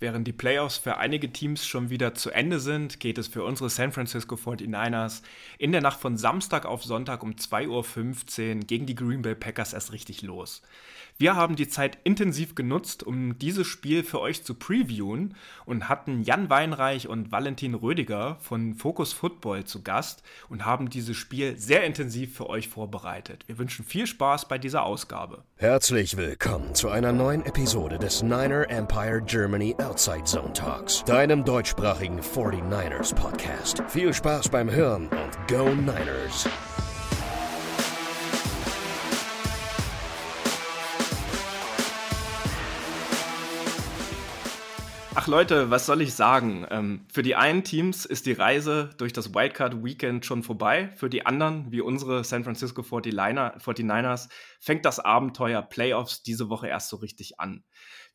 Während die Playoffs für einige Teams schon wieder zu Ende sind, geht es für unsere San Francisco 49ers in der Nacht von Samstag auf Sonntag um 2.15 Uhr gegen die Green Bay Packers erst richtig los. Wir haben die Zeit intensiv genutzt, um dieses Spiel für euch zu previewen und hatten Jan Weinreich und Valentin Rödiger von Focus Football zu Gast und haben dieses Spiel sehr intensiv für euch vorbereitet. Wir wünschen viel Spaß bei dieser Ausgabe. Herzlich willkommen zu einer neuen Episode des Niner Empire Germany Outside Zone Talks, deinem deutschsprachigen 49ers Podcast. Viel Spaß beim Hören und Go Niners! Ach Leute, was soll ich sagen? Ähm, für die einen Teams ist die Reise durch das Wildcard Weekend schon vorbei. Für die anderen, wie unsere San Francisco 49ers, fängt das Abenteuer Playoffs diese Woche erst so richtig an.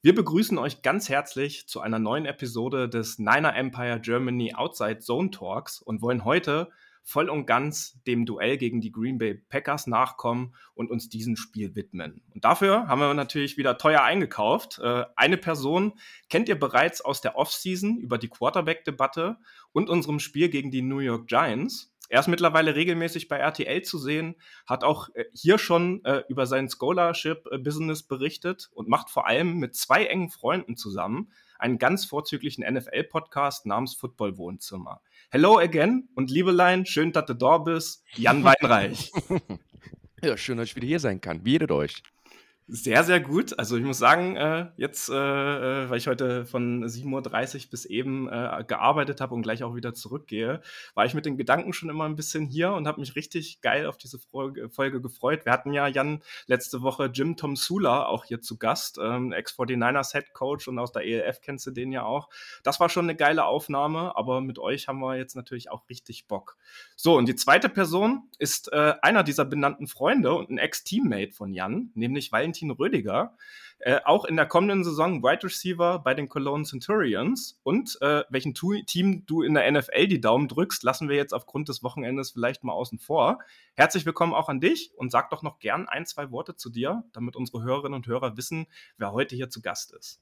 Wir begrüßen euch ganz herzlich zu einer neuen Episode des Niner Empire Germany Outside Zone Talks und wollen heute voll und ganz dem Duell gegen die Green Bay Packers nachkommen und uns diesem Spiel widmen. Und dafür haben wir natürlich wieder teuer eingekauft. Äh, eine Person kennt ihr bereits aus der Offseason über die Quarterback-Debatte und unserem Spiel gegen die New York Giants. Er ist mittlerweile regelmäßig bei RTL zu sehen, hat auch äh, hier schon äh, über sein Scholarship-Business berichtet und macht vor allem mit zwei engen Freunden zusammen einen ganz vorzüglichen NFL-Podcast namens Football Wohnzimmer. Hello again und Liebelein, schön, dass du da bist. Jan Weinreich. ja, schön, dass ich wieder hier sein kann. Wie ihr euch? Sehr, sehr gut. Also ich muss sagen, äh, jetzt, äh, äh weil ich heute von 7.30 Uhr bis eben äh, gearbeitet habe und gleich auch wieder zurückgehe, war ich mit den Gedanken schon immer ein bisschen hier und habe mich richtig geil auf diese Folge, Folge, gefreut. Wir hatten ja, Jan, letzte Woche Jim Tom Sula auch hier zu Gast, ähm, Ex-49ers Head Coach und aus der ELF kennst du den ja auch. Das war schon eine geile Aufnahme, aber mit euch haben wir jetzt natürlich auch richtig Bock. So, und die zweite Person ist äh, einer dieser benannten Freunde und ein Ex-Teammate von Jan, nämlich Valentin Valentin Rödiger, äh, auch in der kommenden Saison Wide Receiver bei den Cologne Centurions. Und äh, welchen tu Team du in der NFL die Daumen drückst, lassen wir jetzt aufgrund des Wochenendes vielleicht mal außen vor. Herzlich willkommen auch an dich und sag doch noch gern ein, zwei Worte zu dir, damit unsere Hörerinnen und Hörer wissen, wer heute hier zu Gast ist.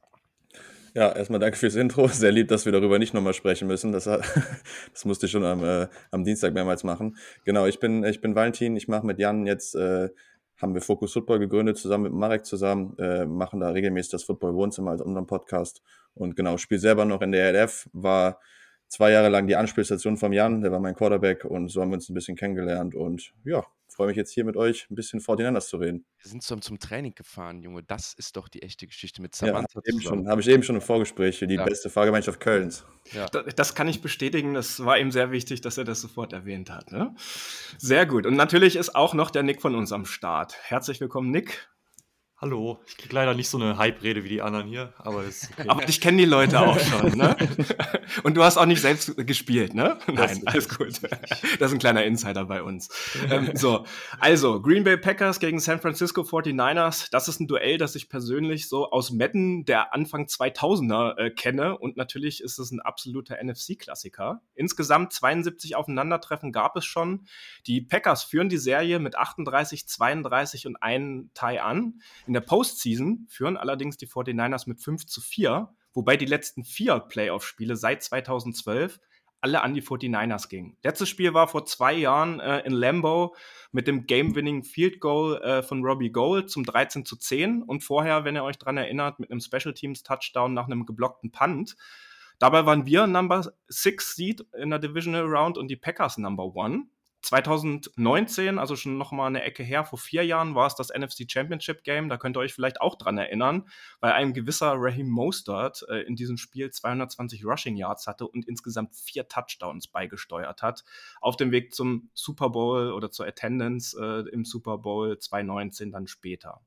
Ja, erstmal danke fürs Intro. Sehr lieb, dass wir darüber nicht nochmal sprechen müssen. Das, das musste ich schon am, äh, am Dienstag mehrmals machen. Genau, ich bin, ich bin Valentin. Ich mache mit Jan jetzt äh, haben wir Focus Football gegründet, zusammen mit Marek zusammen, äh, machen da regelmäßig das Football Wohnzimmer als unseren Podcast. Und genau, spiele selber noch in der ELF, war zwei Jahre lang die Anspielstation vom Jan, der war mein Quarterback und so haben wir uns ein bisschen kennengelernt und ja, freue mich jetzt hier mit euch ein bisschen Fortinanders zu reden. Wir sind zum, zum Training gefahren, Junge. Das ist doch die echte Geschichte mit Samantha. Ja, habe ich eben schon im Vorgespräch die ja. beste Fahrgemeinschaft Kölns. Ja. Das kann ich bestätigen. Das war ihm sehr wichtig, dass er das sofort erwähnt hat. Ne? Sehr gut. Und natürlich ist auch noch der Nick von uns am Start. Herzlich willkommen, Nick. Hallo, ich krieg leider nicht so eine Hype-Rede wie die anderen hier, aber ist okay. Aber ich kenne die Leute auch schon, ne? Und du hast auch nicht selbst gespielt, ne? Nein, alles gut. Das ist ein kleiner Insider bei uns. ähm, so, also Green Bay Packers gegen San Francisco 49ers, das ist ein Duell, das ich persönlich so aus Madden der Anfang 2000er äh, kenne und natürlich ist es ein absoluter NFC-Klassiker. Insgesamt 72 Aufeinandertreffen gab es schon. Die Packers führen die Serie mit 38, 32 und einem Tie an. In der Postseason führen allerdings die 49ers mit 5 zu 4, wobei die letzten vier Playoff-Spiele seit 2012 alle an die 49ers gingen. Letztes Spiel war vor zwei Jahren äh, in Lambeau mit dem Game-Winning Field Goal äh, von Robbie Gold zum 13 zu 10 und vorher, wenn ihr euch dran erinnert, mit einem Special Teams Touchdown nach einem geblockten Punt. Dabei waren wir Number 6 Seed in der Divisional Round und die Packers Number 1. 2019, also schon noch mal eine Ecke her, vor vier Jahren war es das NFC Championship Game. Da könnt ihr euch vielleicht auch dran erinnern, weil ein gewisser Raheem Mostert äh, in diesem Spiel 220 Rushing Yards hatte und insgesamt vier Touchdowns beigesteuert hat. Auf dem Weg zum Super Bowl oder zur Attendance äh, im Super Bowl 2019 dann später.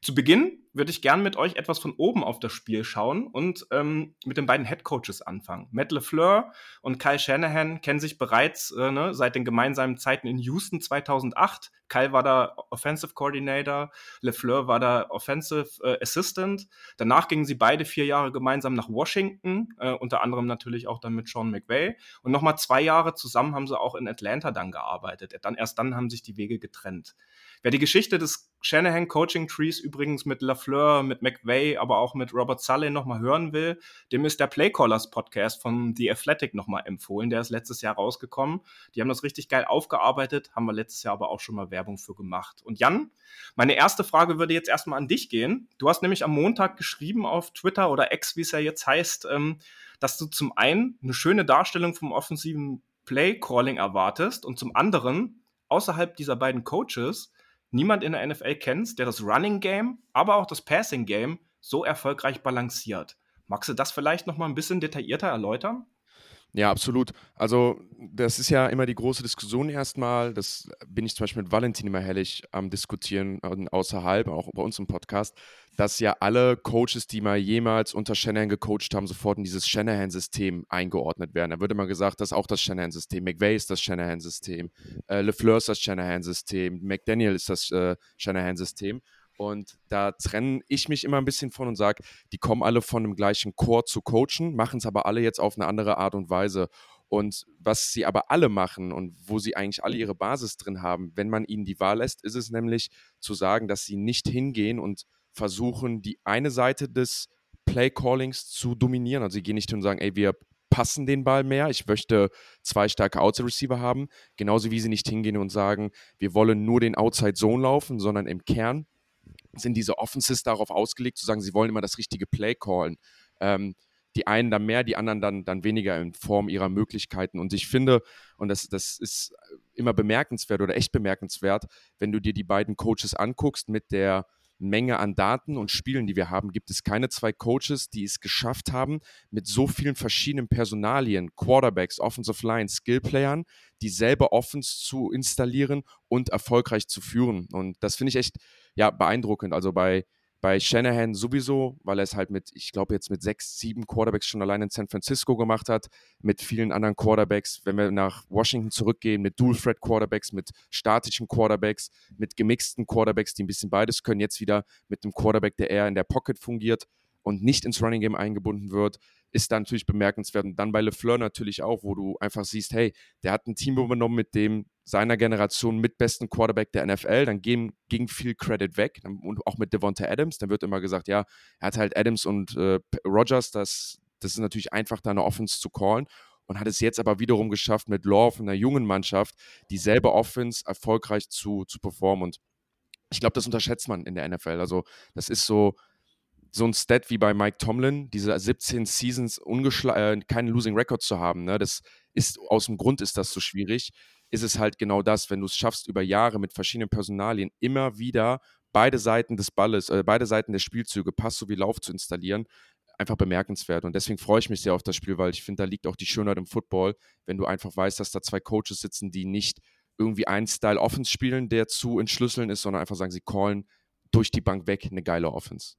Zu Beginn würde ich gern mit euch etwas von oben auf das Spiel schauen und ähm, mit den beiden Head Coaches anfangen. Matt LeFleur und Kyle Shanahan kennen sich bereits äh, ne, seit den gemeinsamen Zeiten in Houston 2008. Kyle war da Offensive Coordinator, LeFleur war da Offensive äh, Assistant. Danach gingen sie beide vier Jahre gemeinsam nach Washington, äh, unter anderem natürlich auch dann mit Sean McVay. Und nochmal zwei Jahre zusammen haben sie auch in Atlanta dann gearbeitet. Dann, erst dann haben sich die Wege getrennt. Wer die Geschichte des Shanahan Coaching Trees übrigens mit LaFleur, mit McVay, aber auch mit Robert Sully nochmal hören will, dem ist der Playcallers Podcast von The Athletic nochmal empfohlen. Der ist letztes Jahr rausgekommen. Die haben das richtig geil aufgearbeitet, haben wir letztes Jahr aber auch schon mal Werbung für gemacht. Und Jan, meine erste Frage würde jetzt erstmal an dich gehen. Du hast nämlich am Montag geschrieben auf Twitter oder X, wie es ja jetzt heißt, ähm, dass du zum einen eine schöne Darstellung vom offensiven Play Calling erwartest und zum anderen außerhalb dieser beiden Coaches niemand in der NFL kennst, der das Running Game, aber auch das Passing Game so erfolgreich balanciert. Magst du das vielleicht noch mal ein bisschen detaillierter erläutern? Ja, absolut. Also, das ist ja immer die große Diskussion erstmal. Das bin ich zum Beispiel mit Valentin immer herrlich am Diskutieren, äh, außerhalb, auch bei uns im Podcast, dass ja alle Coaches, die mal jemals unter Shanahan gecoacht haben, sofort in dieses Shanahan-System eingeordnet werden. Da wird immer gesagt, das ist auch das Shanahan-System. McVay ist das Shanahan-System. Äh, LeFleur ist das Shanahan-System. McDaniel ist das äh, Shanahan-System. Und da trenne ich mich immer ein bisschen von und sage, die kommen alle von dem gleichen Chor zu coachen, machen es aber alle jetzt auf eine andere Art und Weise. Und was sie aber alle machen und wo sie eigentlich alle ihre Basis drin haben, wenn man ihnen die Wahl lässt, ist es nämlich zu sagen, dass sie nicht hingehen und versuchen, die eine Seite des Play-Callings zu dominieren. Also sie gehen nicht hin und sagen, ey, wir passen den Ball mehr. Ich möchte zwei starke Outside-Receiver haben. Genauso wie sie nicht hingehen und sagen, wir wollen nur den Outside-Zone laufen, sondern im Kern sind diese Offenses darauf ausgelegt, zu sagen, sie wollen immer das richtige Play callen. Ähm, die einen dann mehr, die anderen dann, dann weniger in Form ihrer Möglichkeiten. Und ich finde, und das, das ist immer bemerkenswert oder echt bemerkenswert, wenn du dir die beiden Coaches anguckst mit der Menge an Daten und Spielen, die wir haben, gibt es keine zwei Coaches, die es geschafft haben, mit so vielen verschiedenen Personalien, Quarterbacks, Offensive Line, Skillplayern, dieselbe Offense zu installieren und erfolgreich zu führen. Und das finde ich echt ja, beeindruckend. Also bei, bei Shanahan sowieso, weil er es halt mit, ich glaube, jetzt mit sechs, sieben Quarterbacks schon allein in San Francisco gemacht hat, mit vielen anderen Quarterbacks, wenn wir nach Washington zurückgehen, mit Dual-Threat-Quarterbacks, mit statischen Quarterbacks, mit gemixten Quarterbacks, die ein bisschen beides können, jetzt wieder mit einem Quarterback, der eher in der Pocket fungiert und nicht ins Running Game eingebunden wird, ist dann natürlich bemerkenswert. Und dann bei LeFleur natürlich auch, wo du einfach siehst, hey, der hat ein Team übernommen, mit dem seiner Generation mit besten Quarterback der NFL, dann ging, ging viel Credit weg und auch mit Devonta Adams, dann wird immer gesagt, ja, er hat halt Adams und äh, Rogers, das, das ist natürlich einfach, da eine Offense zu callen und hat es jetzt aber wiederum geschafft, mit von einer jungen Mannschaft dieselbe Offense erfolgreich zu, zu performen und ich glaube, das unterschätzt man in der NFL. Also das ist so, so ein Stat wie bei Mike Tomlin, diese 17 Seasons äh, keinen Losing Record zu haben, ne? das ist aus dem Grund ist das so schwierig, ist es halt genau das, wenn du es schaffst, über Jahre mit verschiedenen Personalien immer wieder beide Seiten des Balles, äh, beide Seiten der Spielzüge, Pass sowie Lauf zu installieren, einfach bemerkenswert. Und deswegen freue ich mich sehr auf das Spiel, weil ich finde, da liegt auch die Schönheit im Football, wenn du einfach weißt, dass da zwei Coaches sitzen, die nicht irgendwie einen Style Offense spielen, der zu entschlüsseln ist, sondern einfach sagen, sie callen durch die Bank weg eine geile Offense.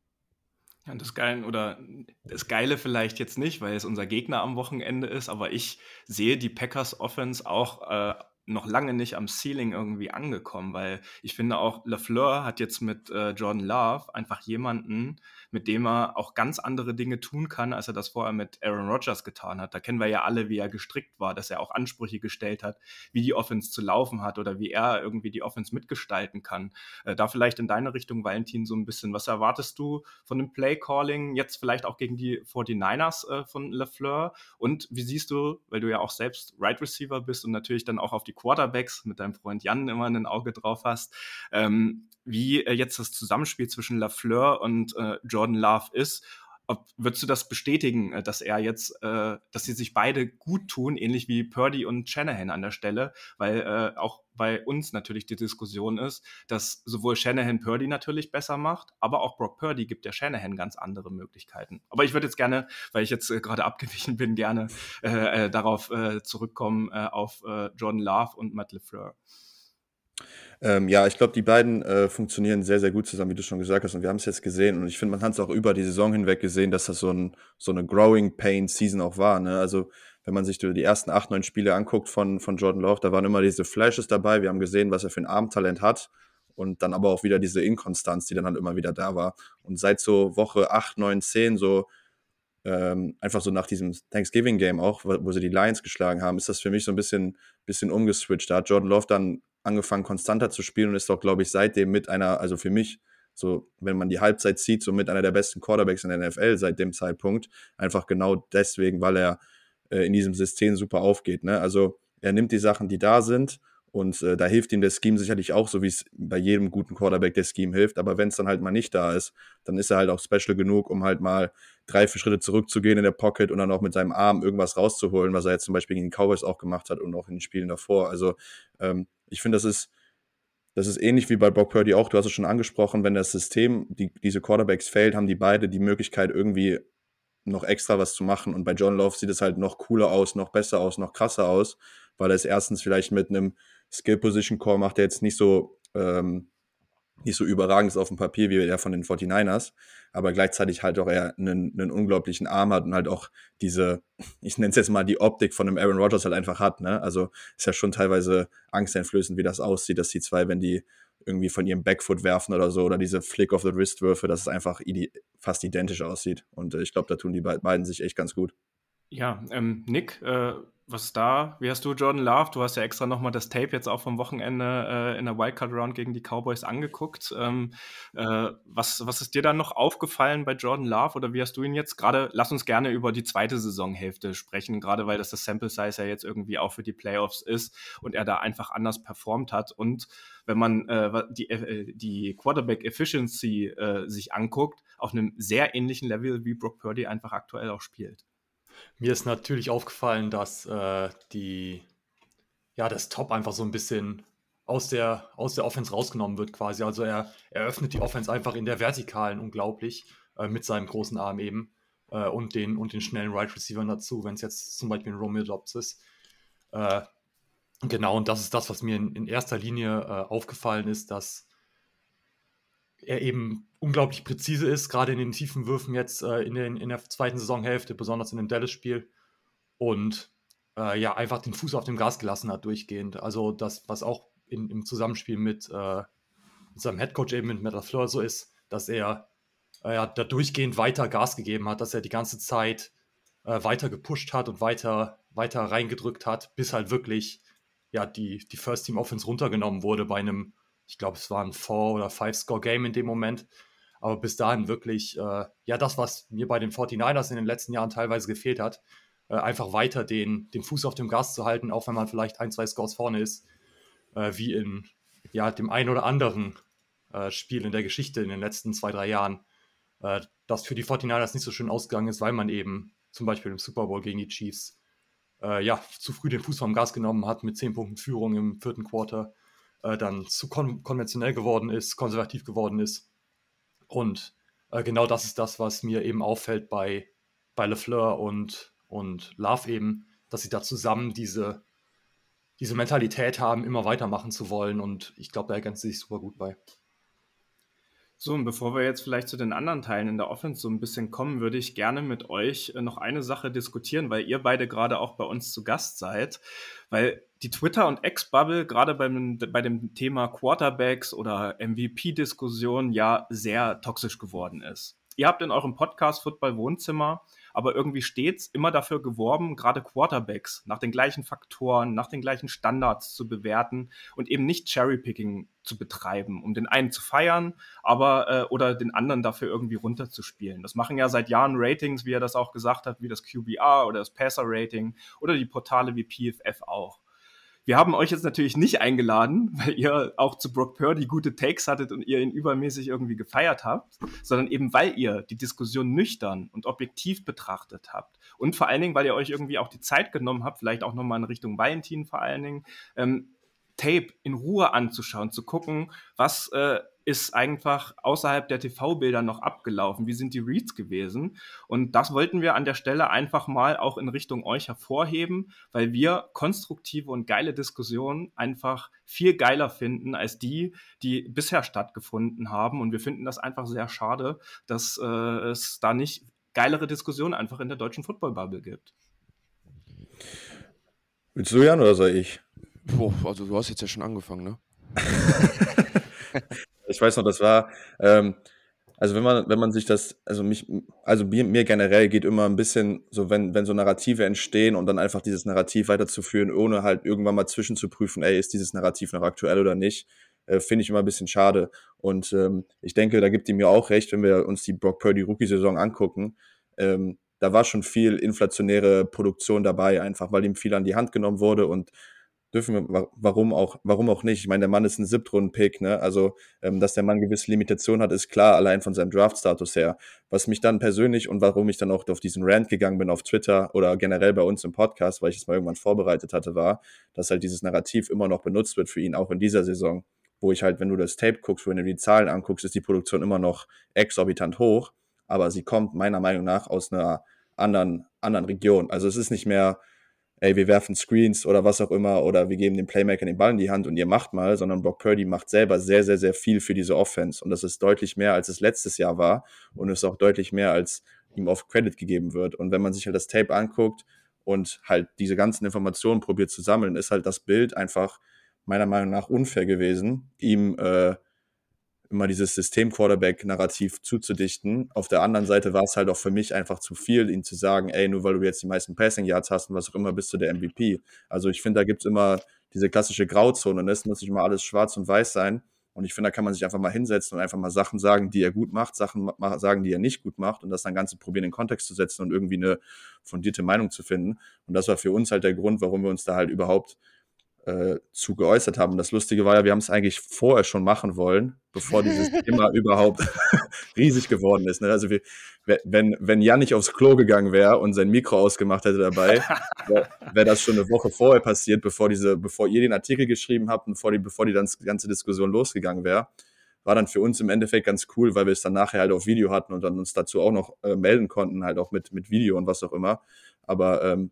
Ja, das Geile oder das Geile vielleicht jetzt nicht, weil es unser Gegner am Wochenende ist, aber ich sehe die Packers Offense auch äh, noch lange nicht am Ceiling irgendwie angekommen, weil ich finde auch LaFleur hat jetzt mit äh, Jordan Love einfach jemanden, mit dem er auch ganz andere Dinge tun kann, als er das vorher mit Aaron Rodgers getan hat. Da kennen wir ja alle, wie er gestrickt war, dass er auch Ansprüche gestellt hat, wie die Offense zu laufen hat oder wie er irgendwie die Offense mitgestalten kann. Äh, da vielleicht in deine Richtung, Valentin, so ein bisschen. Was erwartest du von dem Play Calling jetzt vielleicht auch gegen die 49ers äh, von LaFleur? Und wie siehst du, weil du ja auch selbst Right Receiver bist und natürlich dann auch auf die Quarterbacks mit deinem Freund Jan immer ein Auge drauf hast, ähm, wie äh, jetzt das Zusammenspiel zwischen Lafleur und äh, Jordan Love ist. Ob, würdest du das bestätigen, äh, dass er jetzt, äh, dass sie sich beide gut tun, ähnlich wie Purdy und Shanahan an der Stelle, weil äh, auch bei uns natürlich die Diskussion ist, dass sowohl Shanahan Purdy natürlich besser macht, aber auch Brock Purdy gibt der Shanahan ganz andere Möglichkeiten. Aber ich würde jetzt gerne, weil ich jetzt äh, gerade abgewichen bin, gerne äh, äh, darauf äh, zurückkommen äh, auf äh, Jordan Love und Matt LeFleur. Ähm, ja, ich glaube, die beiden äh, funktionieren sehr, sehr gut zusammen, wie du schon gesagt hast. Und wir haben es jetzt gesehen. Und ich finde, man hat es auch über die Saison hinweg gesehen, dass das so, ein, so eine Growing Pain Season auch war. Ne? Also wenn man sich die ersten acht, neun Spiele anguckt von, von Jordan Love, da waren immer diese Flashes dabei. Wir haben gesehen, was er für ein Abendtalent hat und dann aber auch wieder diese Inkonstanz, die dann halt immer wieder da war. Und seit so Woche 8, 9, 10, so ähm, einfach so nach diesem Thanksgiving-Game auch, wo, wo, sie die Lions geschlagen haben, ist das für mich so ein bisschen, bisschen umgeswitcht. Da hat Jordan Love dann angefangen, konstanter zu spielen und ist doch, glaube ich, seitdem mit einer, also für mich, so, wenn man die Halbzeit sieht, so mit einer der besten Quarterbacks in der NFL seit dem Zeitpunkt. Einfach genau deswegen, weil er äh, in diesem System super aufgeht. Ne? Also er nimmt die Sachen, die da sind und äh, da hilft ihm der Scheme sicherlich auch, so wie es bei jedem guten Quarterback der Scheme hilft. Aber wenn es dann halt mal nicht da ist, dann ist er halt auch special genug, um halt mal drei, vier Schritte zurückzugehen in der Pocket und dann auch mit seinem Arm irgendwas rauszuholen, was er jetzt zum Beispiel gegen die Cowboys auch gemacht hat und auch in den Spielen davor. Also ähm, ich finde, das ist das ist ähnlich wie bei Brock Purdy auch. Du hast es schon angesprochen, wenn das System, die, diese Quarterbacks fällt, haben die beide die Möglichkeit, irgendwie noch extra was zu machen. Und bei John Love sieht es halt noch cooler aus, noch besser aus, noch krasser aus, weil er es erstens vielleicht mit einem Skill Position Core macht, der jetzt nicht so ähm, nicht so überragend ist auf dem Papier wie der von den 49ers, aber gleichzeitig halt auch er einen, einen unglaublichen Arm hat und halt auch diese, ich nenne es jetzt mal die Optik von einem Aaron Rodgers halt einfach hat, ne? Also ist ja schon teilweise angsteinflößend, wie das aussieht, dass die zwei, wenn die irgendwie von ihrem Backfoot werfen oder so, oder diese Flick of the Wrist Würfe, dass es einfach fast identisch aussieht. Und äh, ich glaube, da tun die beiden sich echt ganz gut. Ja, ähm, Nick, äh, was ist da? Wie hast du Jordan Love? Du hast ja extra nochmal das Tape jetzt auch vom Wochenende äh, in der Wildcard Round gegen die Cowboys angeguckt. Ähm, äh, was, was ist dir dann noch aufgefallen bei Jordan Love oder wie hast du ihn jetzt gerade? Lass uns gerne über die zweite Saisonhälfte sprechen, gerade weil das das Sample Size ja jetzt irgendwie auch für die Playoffs ist und er da einfach anders performt hat. Und wenn man äh, die, äh, die Quarterback Efficiency äh, sich anguckt, auf einem sehr ähnlichen Level wie Brock Purdy einfach aktuell auch spielt. Mir ist natürlich aufgefallen, dass äh, die, ja, das Top einfach so ein bisschen aus der, aus der Offense rausgenommen wird quasi. Also er eröffnet die Offense einfach in der Vertikalen unglaublich äh, mit seinem großen Arm eben äh, und, den, und den schnellen Right Receivern dazu, wenn es jetzt zum Beispiel ein Romeo Dobbs ist. Äh, genau, und das ist das, was mir in, in erster Linie äh, aufgefallen ist, dass er eben unglaublich präzise ist, gerade in den tiefen Würfen jetzt äh, in, den, in der zweiten Saisonhälfte, besonders in dem Dallas-Spiel. Und äh, ja, einfach den Fuß auf dem Gas gelassen hat durchgehend. Also das, was auch in, im Zusammenspiel mit, äh, mit seinem Headcoach eben mit Metal Fleur so ist, dass er äh, ja, da durchgehend weiter Gas gegeben hat, dass er die ganze Zeit äh, weiter gepusht hat und weiter, weiter reingedrückt hat, bis halt wirklich ja, die, die First Team Offense runtergenommen wurde bei einem ich glaube, es war ein Four- oder Five-Score-Game in dem Moment. Aber bis dahin wirklich, äh, ja, das, was mir bei den 49ers in den letzten Jahren teilweise gefehlt hat, äh, einfach weiter den, den Fuß auf dem Gas zu halten, auch wenn man vielleicht ein, zwei Scores vorne ist, äh, wie in ja, dem einen oder anderen äh, Spiel in der Geschichte in den letzten zwei, drei Jahren, äh, das für die 49ers nicht so schön ausgegangen ist, weil man eben zum Beispiel im Super Bowl gegen die Chiefs äh, ja, zu früh den Fuß vom Gas genommen hat mit 10 Punkten Führung im vierten Quarter äh, dann zu kon konventionell geworden ist, konservativ geworden ist. Und äh, genau das ist das, was mir eben auffällt bei, bei LeFleur und, und Love eben, dass sie da zusammen diese, diese Mentalität haben, immer weitermachen zu wollen. Und ich glaube, da ergänzen sie sich super gut bei. So, und bevor wir jetzt vielleicht zu den anderen Teilen in der Offense so ein bisschen kommen, würde ich gerne mit euch äh, noch eine Sache diskutieren, weil ihr beide gerade auch bei uns zu Gast seid. Weil die Twitter- und X-Bubble gerade beim, bei dem Thema Quarterbacks oder MVP-Diskussion ja sehr toxisch geworden ist. Ihr habt in eurem Podcast Football Wohnzimmer aber irgendwie stets immer dafür geworben, gerade Quarterbacks nach den gleichen Faktoren, nach den gleichen Standards zu bewerten und eben nicht Cherrypicking zu betreiben, um den einen zu feiern, aber äh, oder den anderen dafür irgendwie runterzuspielen. Das machen ja seit Jahren Ratings, wie er das auch gesagt hat, wie das QBR oder das Passer Rating oder die Portale wie PFF auch. Wir haben euch jetzt natürlich nicht eingeladen, weil ihr auch zu Brock Purdy gute Takes hattet und ihr ihn übermäßig irgendwie gefeiert habt, sondern eben weil ihr die Diskussion nüchtern und objektiv betrachtet habt. Und vor allen Dingen, weil ihr euch irgendwie auch die Zeit genommen habt, vielleicht auch nochmal in Richtung Valentin vor allen Dingen, ähm, Tape in Ruhe anzuschauen, zu gucken, was äh, ist einfach außerhalb der TV-Bilder noch abgelaufen? Wie sind die Reads gewesen? Und das wollten wir an der Stelle einfach mal auch in Richtung euch hervorheben, weil wir konstruktive und geile Diskussionen einfach viel geiler finden als die, die bisher stattgefunden haben. Und wir finden das einfach sehr schade, dass äh, es da nicht geilere Diskussionen einfach in der deutschen Football-Bubble gibt. Willst du, Jan, oder soll ich? Boah, also du hast jetzt ja schon angefangen, ne? ich weiß noch, das war, ähm, also wenn man, wenn man sich das, also mich, also mir, mir, generell geht immer ein bisschen so, wenn, wenn so Narrative entstehen und dann einfach dieses Narrativ weiterzuführen, ohne halt irgendwann mal zwischenzuprüfen, ey, ist dieses Narrativ noch aktuell oder nicht, äh, finde ich immer ein bisschen schade. Und ähm, ich denke, da gibt ihm ja auch recht, wenn wir uns die Brock Purdy Rookie-Saison angucken. Ähm, da war schon viel inflationäre Produktion dabei, einfach weil ihm viel an die Hand genommen wurde und dürfen wir, warum auch, warum auch nicht? Ich meine, der Mann ist ein Siebtrunden-Pick, ne? Also, ähm, dass der Mann gewisse Limitationen hat, ist klar, allein von seinem Draft-Status her. Was mich dann persönlich und warum ich dann auch auf diesen Rant gegangen bin auf Twitter oder generell bei uns im Podcast, weil ich es mal irgendwann vorbereitet hatte, war, dass halt dieses Narrativ immer noch benutzt wird für ihn, auch in dieser Saison. Wo ich halt, wenn du das Tape guckst, wenn du die Zahlen anguckst, ist die Produktion immer noch exorbitant hoch, aber sie kommt meiner Meinung nach aus einer anderen, anderen Region. Also es ist nicht mehr, ey, wir werfen Screens oder was auch immer oder wir geben dem Playmaker den Ball in die Hand und ihr macht mal, sondern Brock Purdy macht selber sehr, sehr, sehr viel für diese Offense und das ist deutlich mehr, als es letztes Jahr war und ist auch deutlich mehr, als ihm oft Credit gegeben wird. Und wenn man sich halt das Tape anguckt und halt diese ganzen Informationen probiert zu sammeln, ist halt das Bild einfach meiner Meinung nach unfair gewesen, ihm äh, immer dieses System-Quarterback-Narrativ zuzudichten. Auf der anderen Seite war es halt auch für mich einfach zu viel, ihm zu sagen, ey, nur weil du jetzt die meisten Passing-Yards hast und was auch immer, bist du der MVP. Also ich finde, da gibt es immer diese klassische Grauzone und es muss nicht immer alles schwarz und weiß sein. Und ich finde, da kann man sich einfach mal hinsetzen und einfach mal Sachen sagen, die er gut macht, Sachen sagen, die er nicht gut macht und das dann Ganze probieren, in Kontext zu setzen und irgendwie eine fundierte Meinung zu finden. Und das war für uns halt der Grund, warum wir uns da halt überhaupt äh, zu geäußert haben. Das Lustige war ja, wir haben es eigentlich vorher schon machen wollen, bevor dieses Thema überhaupt riesig geworden ist. Ne? Also wir, wenn, wenn Jan nicht aufs Klo gegangen wäre und sein Mikro ausgemacht hätte dabei, wäre wär das schon eine Woche vorher passiert, bevor diese, bevor ihr den Artikel geschrieben habt und bevor die, bevor die, dann, ganze Diskussion losgegangen wäre. War dann für uns im Endeffekt ganz cool, weil wir es dann nachher halt auf Video hatten und dann uns dazu auch noch äh, melden konnten, halt auch mit, mit Video und was auch immer. Aber ähm,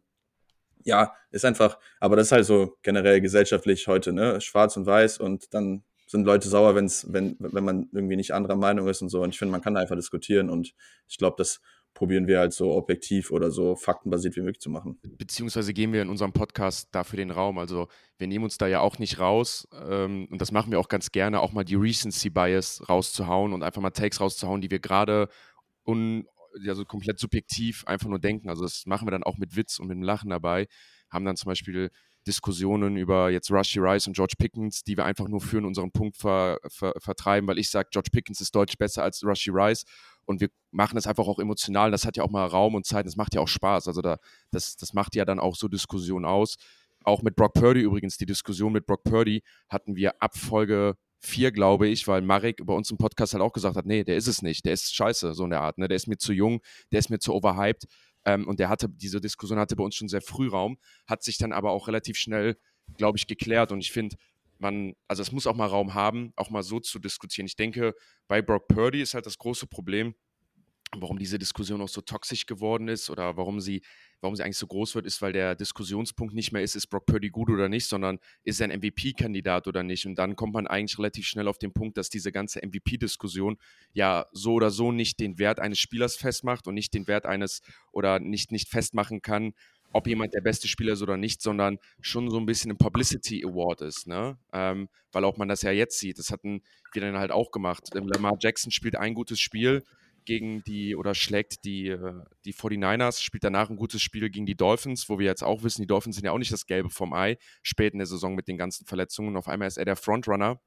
ja, ist einfach, aber das ist halt so generell gesellschaftlich heute, ne? Schwarz und weiß und dann sind Leute sauer, wenn's, wenn, wenn man irgendwie nicht anderer Meinung ist und so. Und ich finde, man kann da einfach diskutieren und ich glaube, das probieren wir halt so objektiv oder so faktenbasiert wie möglich zu machen. Beziehungsweise gehen wir in unserem Podcast dafür den Raum. Also wir nehmen uns da ja auch nicht raus ähm, und das machen wir auch ganz gerne, auch mal die Recency Bias rauszuhauen und einfach mal Takes rauszuhauen, die wir gerade un ja, so komplett subjektiv einfach nur denken. Also das machen wir dann auch mit Witz und mit dem Lachen dabei. Haben dann zum Beispiel Diskussionen über jetzt Rushy Rice und George Pickens, die wir einfach nur für unseren Punkt ver, ver, vertreiben, weil ich sage, George Pickens ist deutlich besser als Rushy Rice und wir machen das einfach auch emotional. Das hat ja auch mal Raum und Zeit, das macht ja auch Spaß. Also da, das, das macht ja dann auch so Diskussionen aus. Auch mit Brock Purdy übrigens, die Diskussion mit Brock Purdy hatten wir ab Folge vier, glaube ich, weil Marek bei uns im Podcast halt auch gesagt hat, nee, der ist es nicht, der ist scheiße, so in der Art, ne? der ist mir zu jung, der ist mir zu overhyped ähm, und der hatte, diese Diskussion hatte bei uns schon sehr früh Raum, hat sich dann aber auch relativ schnell, glaube ich, geklärt und ich finde, man, also es muss auch mal Raum haben, auch mal so zu diskutieren. Ich denke, bei Brock Purdy ist halt das große Problem, warum diese Diskussion auch so toxisch geworden ist oder warum sie, warum sie eigentlich so groß wird, ist, weil der Diskussionspunkt nicht mehr ist, ist Brock Purdy gut oder nicht, sondern ist er ein MVP-Kandidat oder nicht. Und dann kommt man eigentlich relativ schnell auf den Punkt, dass diese ganze MVP-Diskussion ja so oder so nicht den Wert eines Spielers festmacht und nicht den Wert eines oder nicht, nicht festmachen kann, ob jemand der beste Spieler ist oder nicht, sondern schon so ein bisschen ein Publicity Award ist, ne? Ähm, weil auch man das ja jetzt sieht. Das hatten wir dann halt auch gemacht. Lamar Jackson spielt ein gutes Spiel, gegen die oder schlägt die, äh, die 49ers, spielt danach ein gutes Spiel gegen die Dolphins, wo wir jetzt auch wissen, die Dolphins sind ja auch nicht das Gelbe vom Ei, spät in der Saison mit den ganzen Verletzungen. Auf einmal ist er der Frontrunner.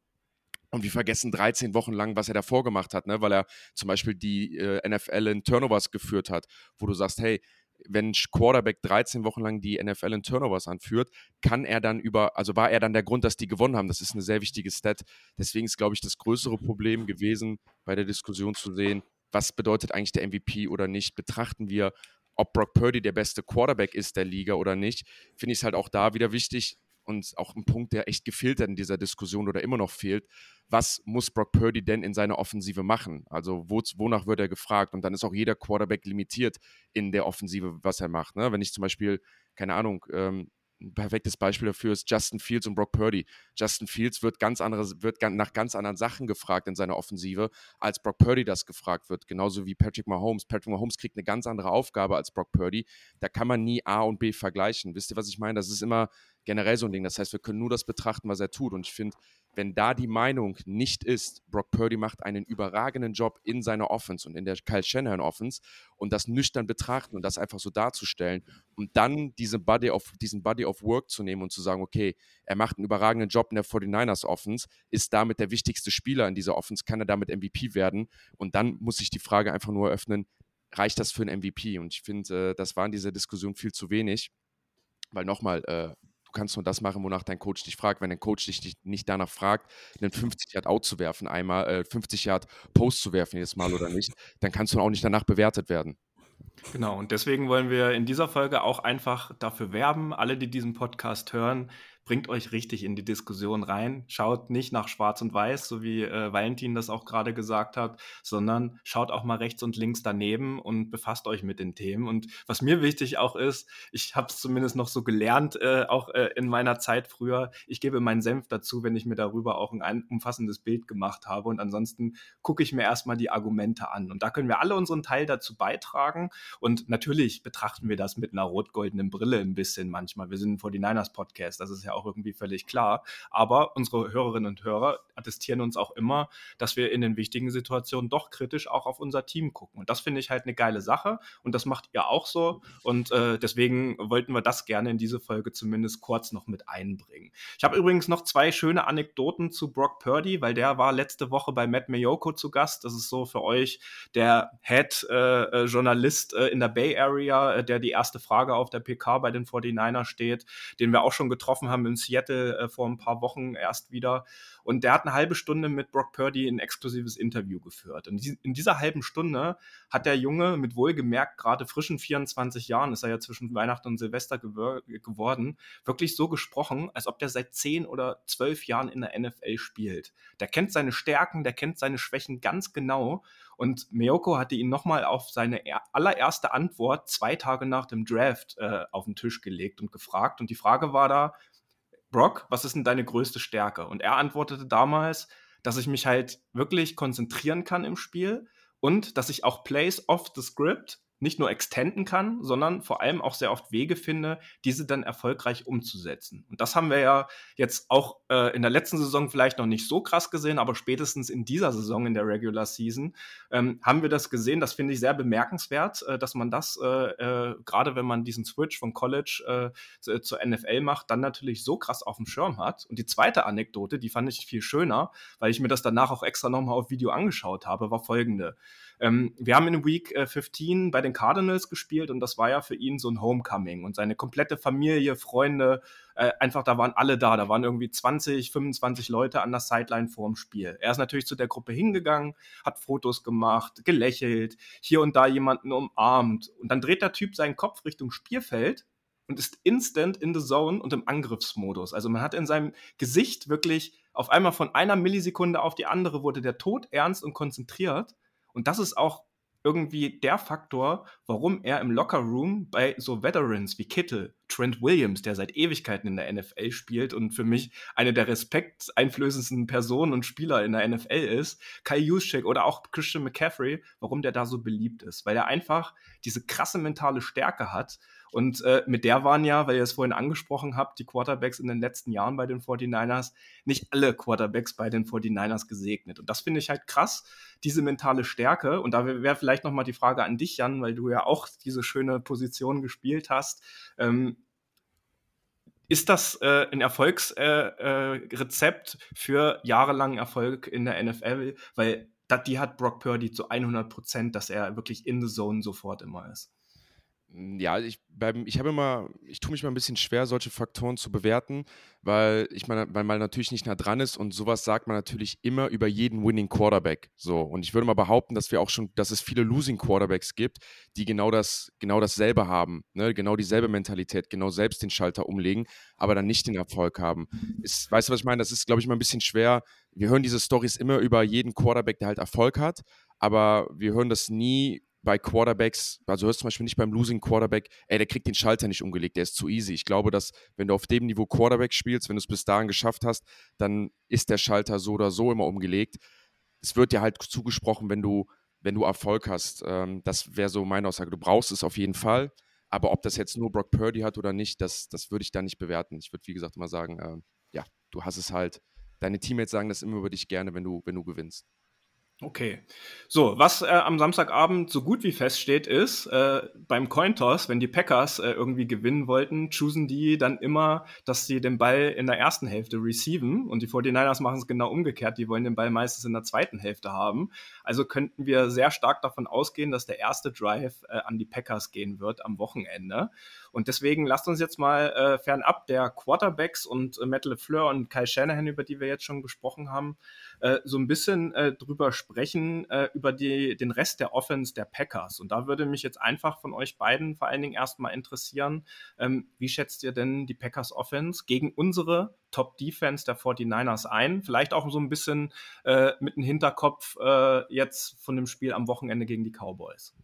Und wir vergessen 13 Wochen lang, was er davor gemacht hat, ne? weil er zum Beispiel die äh, NFL in Turnovers geführt hat, wo du sagst, hey, wenn Quarterback 13 Wochen lang die NFL in Turnovers anführt, kann er dann über, also war er dann der Grund, dass die gewonnen haben. Das ist eine sehr wichtige Stat. Deswegen ist, glaube ich, das größere Problem gewesen, bei der Diskussion zu sehen, was bedeutet eigentlich der MVP oder nicht? Betrachten wir, ob Brock Purdy der beste Quarterback ist der Liga oder nicht, finde ich es halt auch da wieder wichtig und auch ein Punkt, der echt gefehlt hat in dieser Diskussion oder immer noch fehlt. Was muss Brock Purdy denn in seiner Offensive machen? Also wo, wonach wird er gefragt? Und dann ist auch jeder Quarterback limitiert in der Offensive, was er macht. Ne? Wenn ich zum Beispiel, keine Ahnung, ähm, ein perfektes Beispiel dafür ist Justin Fields und Brock Purdy. Justin Fields wird ganz andere, wird nach ganz anderen Sachen gefragt in seiner Offensive, als Brock Purdy das gefragt wird. Genauso wie Patrick Mahomes. Patrick Mahomes kriegt eine ganz andere Aufgabe als Brock Purdy. Da kann man nie A und B vergleichen. Wisst ihr, was ich meine? Das ist immer generell so ein Ding. Das heißt, wir können nur das betrachten, was er tut. Und ich finde, wenn da die Meinung nicht ist, Brock Purdy macht einen überragenden Job in seiner Offense und in der Kyle Shanahan Offense und das nüchtern betrachten und das einfach so darzustellen und dann diese Body of, diesen Body of Work zu nehmen und zu sagen, okay, er macht einen überragenden Job in der 49ers Offense, ist damit der wichtigste Spieler in dieser Offense, kann er damit MVP werden und dann muss sich die Frage einfach nur eröffnen, reicht das für einen MVP? Und ich finde, äh, das war in dieser Diskussion viel zu wenig, weil nochmal, äh, kannst nur das machen, wonach dein Coach dich fragt. Wenn dein Coach dich nicht danach fragt, einen 50 Yard Out zu werfen, einmal äh, 50 Yard Post zu werfen jedes Mal oder nicht, dann kannst du auch nicht danach bewertet werden. Genau, und deswegen wollen wir in dieser Folge auch einfach dafür werben, alle, die diesen Podcast hören, bringt euch richtig in die Diskussion rein. Schaut nicht nach Schwarz und Weiß, so wie äh, Valentin das auch gerade gesagt hat, sondern schaut auch mal rechts und links daneben und befasst euch mit den Themen. Und was mir wichtig auch ist, ich habe es zumindest noch so gelernt, äh, auch äh, in meiner Zeit früher, ich gebe meinen Senf dazu, wenn ich mir darüber auch ein umfassendes Bild gemacht habe. Und ansonsten gucke ich mir erstmal die Argumente an. Und da können wir alle unseren Teil dazu beitragen. Und natürlich betrachten wir das mit einer rot-goldenen Brille ein bisschen manchmal. Wir sind ein 49ers Podcast, das ist ja auch irgendwie völlig klar. Aber unsere Hörerinnen und Hörer attestieren uns auch immer, dass wir in den wichtigen Situationen doch kritisch auch auf unser Team gucken. Und das finde ich halt eine geile Sache. Und das macht ihr auch so. Und äh, deswegen wollten wir das gerne in diese Folge zumindest kurz noch mit einbringen. Ich habe übrigens noch zwei schöne Anekdoten zu Brock Purdy, weil der war letzte Woche bei Matt Mayoko zu Gast. Das ist so für euch der Head-Journalist äh, äh, in der Bay Area, äh, der die erste Frage auf der PK bei den 49ers steht, den wir auch schon getroffen haben in Seattle äh, vor ein paar Wochen erst wieder. Und der hat eine halbe Stunde mit Brock Purdy ein exklusives Interview geführt. Und in dieser halben Stunde hat der Junge mit wohlgemerkt gerade frischen 24 Jahren, ist er ja zwischen Weihnachten und Silvester geworden, wirklich so gesprochen, als ob der seit 10 oder 12 Jahren in der NFL spielt. Der kennt seine Stärken, der kennt seine Schwächen ganz genau. Und Miyoko hatte ihn nochmal auf seine allererste Antwort zwei Tage nach dem Draft äh, auf den Tisch gelegt und gefragt. Und die Frage war da, Brock, was ist denn deine größte Stärke? Und er antwortete damals, dass ich mich halt wirklich konzentrieren kann im Spiel und dass ich auch Plays off the script nicht nur extenden kann, sondern vor allem auch sehr oft Wege finde, diese dann erfolgreich umzusetzen. Und das haben wir ja jetzt auch äh, in der letzten Saison vielleicht noch nicht so krass gesehen, aber spätestens in dieser Saison in der Regular Season ähm, haben wir das gesehen. Das finde ich sehr bemerkenswert, äh, dass man das, äh, äh gerade wenn man diesen Switch von College äh, zur NFL macht, dann natürlich so krass auf dem Schirm hat. Und die zweite Anekdote, die fand ich viel schöner, weil ich mir das danach auch extra nochmal auf Video angeschaut habe, war folgende. Ähm, wir haben in Week äh, 15 bei den Cardinals gespielt und das war ja für ihn so ein Homecoming und seine komplette Familie, Freunde, äh, einfach da waren alle da. Da waren irgendwie 20, 25 Leute an der Sideline vor dem Spiel. Er ist natürlich zu der Gruppe hingegangen, hat Fotos gemacht, gelächelt, hier und da jemanden umarmt und dann dreht der Typ seinen Kopf Richtung Spielfeld und ist instant in the zone und im Angriffsmodus. Also man hat in seinem Gesicht wirklich auf einmal von einer Millisekunde auf die andere wurde der Tod ernst und konzentriert und das ist auch irgendwie der Faktor, warum er im Lockerroom bei so Veterans wie Kittel, Trent Williams, der seit Ewigkeiten in der NFL spielt und für mich eine der respekteinflößendsten Personen und Spieler in der NFL ist, Kai Juszczyk oder auch Christian McCaffrey, warum der da so beliebt ist, weil er einfach diese krasse mentale Stärke hat und äh, mit der waren ja, weil ihr es vorhin angesprochen habt, die Quarterbacks in den letzten Jahren bei den 49ers, nicht alle Quarterbacks bei den 49ers gesegnet. Und das finde ich halt krass, diese mentale Stärke. Und da wäre vielleicht nochmal die Frage an dich, Jan, weil du ja auch diese schöne Position gespielt hast. Ähm, ist das äh, ein Erfolgsrezept äh, äh, für jahrelangen Erfolg in der NFL? Weil dat, die hat Brock Purdy zu 100 Prozent, dass er wirklich in the Zone sofort immer ist. Hm, ja, ich, ich habe immer, ich tue mich mal ein bisschen schwer, solche Faktoren zu bewerten, weil ich meine, weil man natürlich nicht nah dran ist und sowas sagt man natürlich immer über jeden Winning Quarterback. So. Und ich würde mal behaupten, dass wir auch schon, dass es viele Losing Quarterbacks gibt, die genau das, genau dasselbe haben, ne? genau dieselbe Mentalität, genau selbst den Schalter umlegen, aber dann nicht den Erfolg haben. Ist, weißt du, was ich meine? Das ist, glaube ich, mal ein bisschen schwer. Wir hören diese Stories immer über jeden Quarterback, der halt Erfolg hat, aber wir hören das nie bei Quarterbacks, also hörst du zum Beispiel nicht beim Losing Quarterback, ey, der kriegt den Schalter nicht umgelegt, der ist zu easy. Ich glaube, dass wenn du auf dem Niveau Quarterback spielst, wenn du es bis dahin geschafft hast, dann ist der Schalter so oder so immer umgelegt. Es wird dir halt zugesprochen, wenn du, wenn du Erfolg hast. Ähm, das wäre so meine Aussage. Du brauchst es auf jeden Fall. Aber ob das jetzt nur Brock Purdy hat oder nicht, das, das würde ich da nicht bewerten. Ich würde, wie gesagt, immer sagen, äh, ja, du hast es halt. Deine Teammates sagen das immer über dich gerne, wenn du, wenn du gewinnst. Okay. So, was äh, am Samstagabend so gut wie feststeht, ist, äh, beim Cointoss, wenn die Packers äh, irgendwie gewinnen wollten, choosen die dann immer, dass sie den Ball in der ersten Hälfte receiven und die 49ers machen es genau umgekehrt. Die wollen den Ball meistens in der zweiten Hälfte haben. Also könnten wir sehr stark davon ausgehen, dass der erste Drive äh, an die Packers gehen wird am Wochenende. Und deswegen lasst uns jetzt mal äh, fernab der Quarterbacks und äh, Matt LeFleur und Kyle Shanahan, über die wir jetzt schon gesprochen haben, so ein bisschen drüber sprechen, äh, über die, den Rest der Offense der Packers. Und da würde mich jetzt einfach von euch beiden vor allen Dingen erstmal interessieren, ähm, wie schätzt ihr denn die Packers Offense gegen unsere Top-Defense der 49ers ein? Vielleicht auch so ein bisschen äh, mit dem Hinterkopf äh, jetzt von dem Spiel am Wochenende gegen die Cowboys.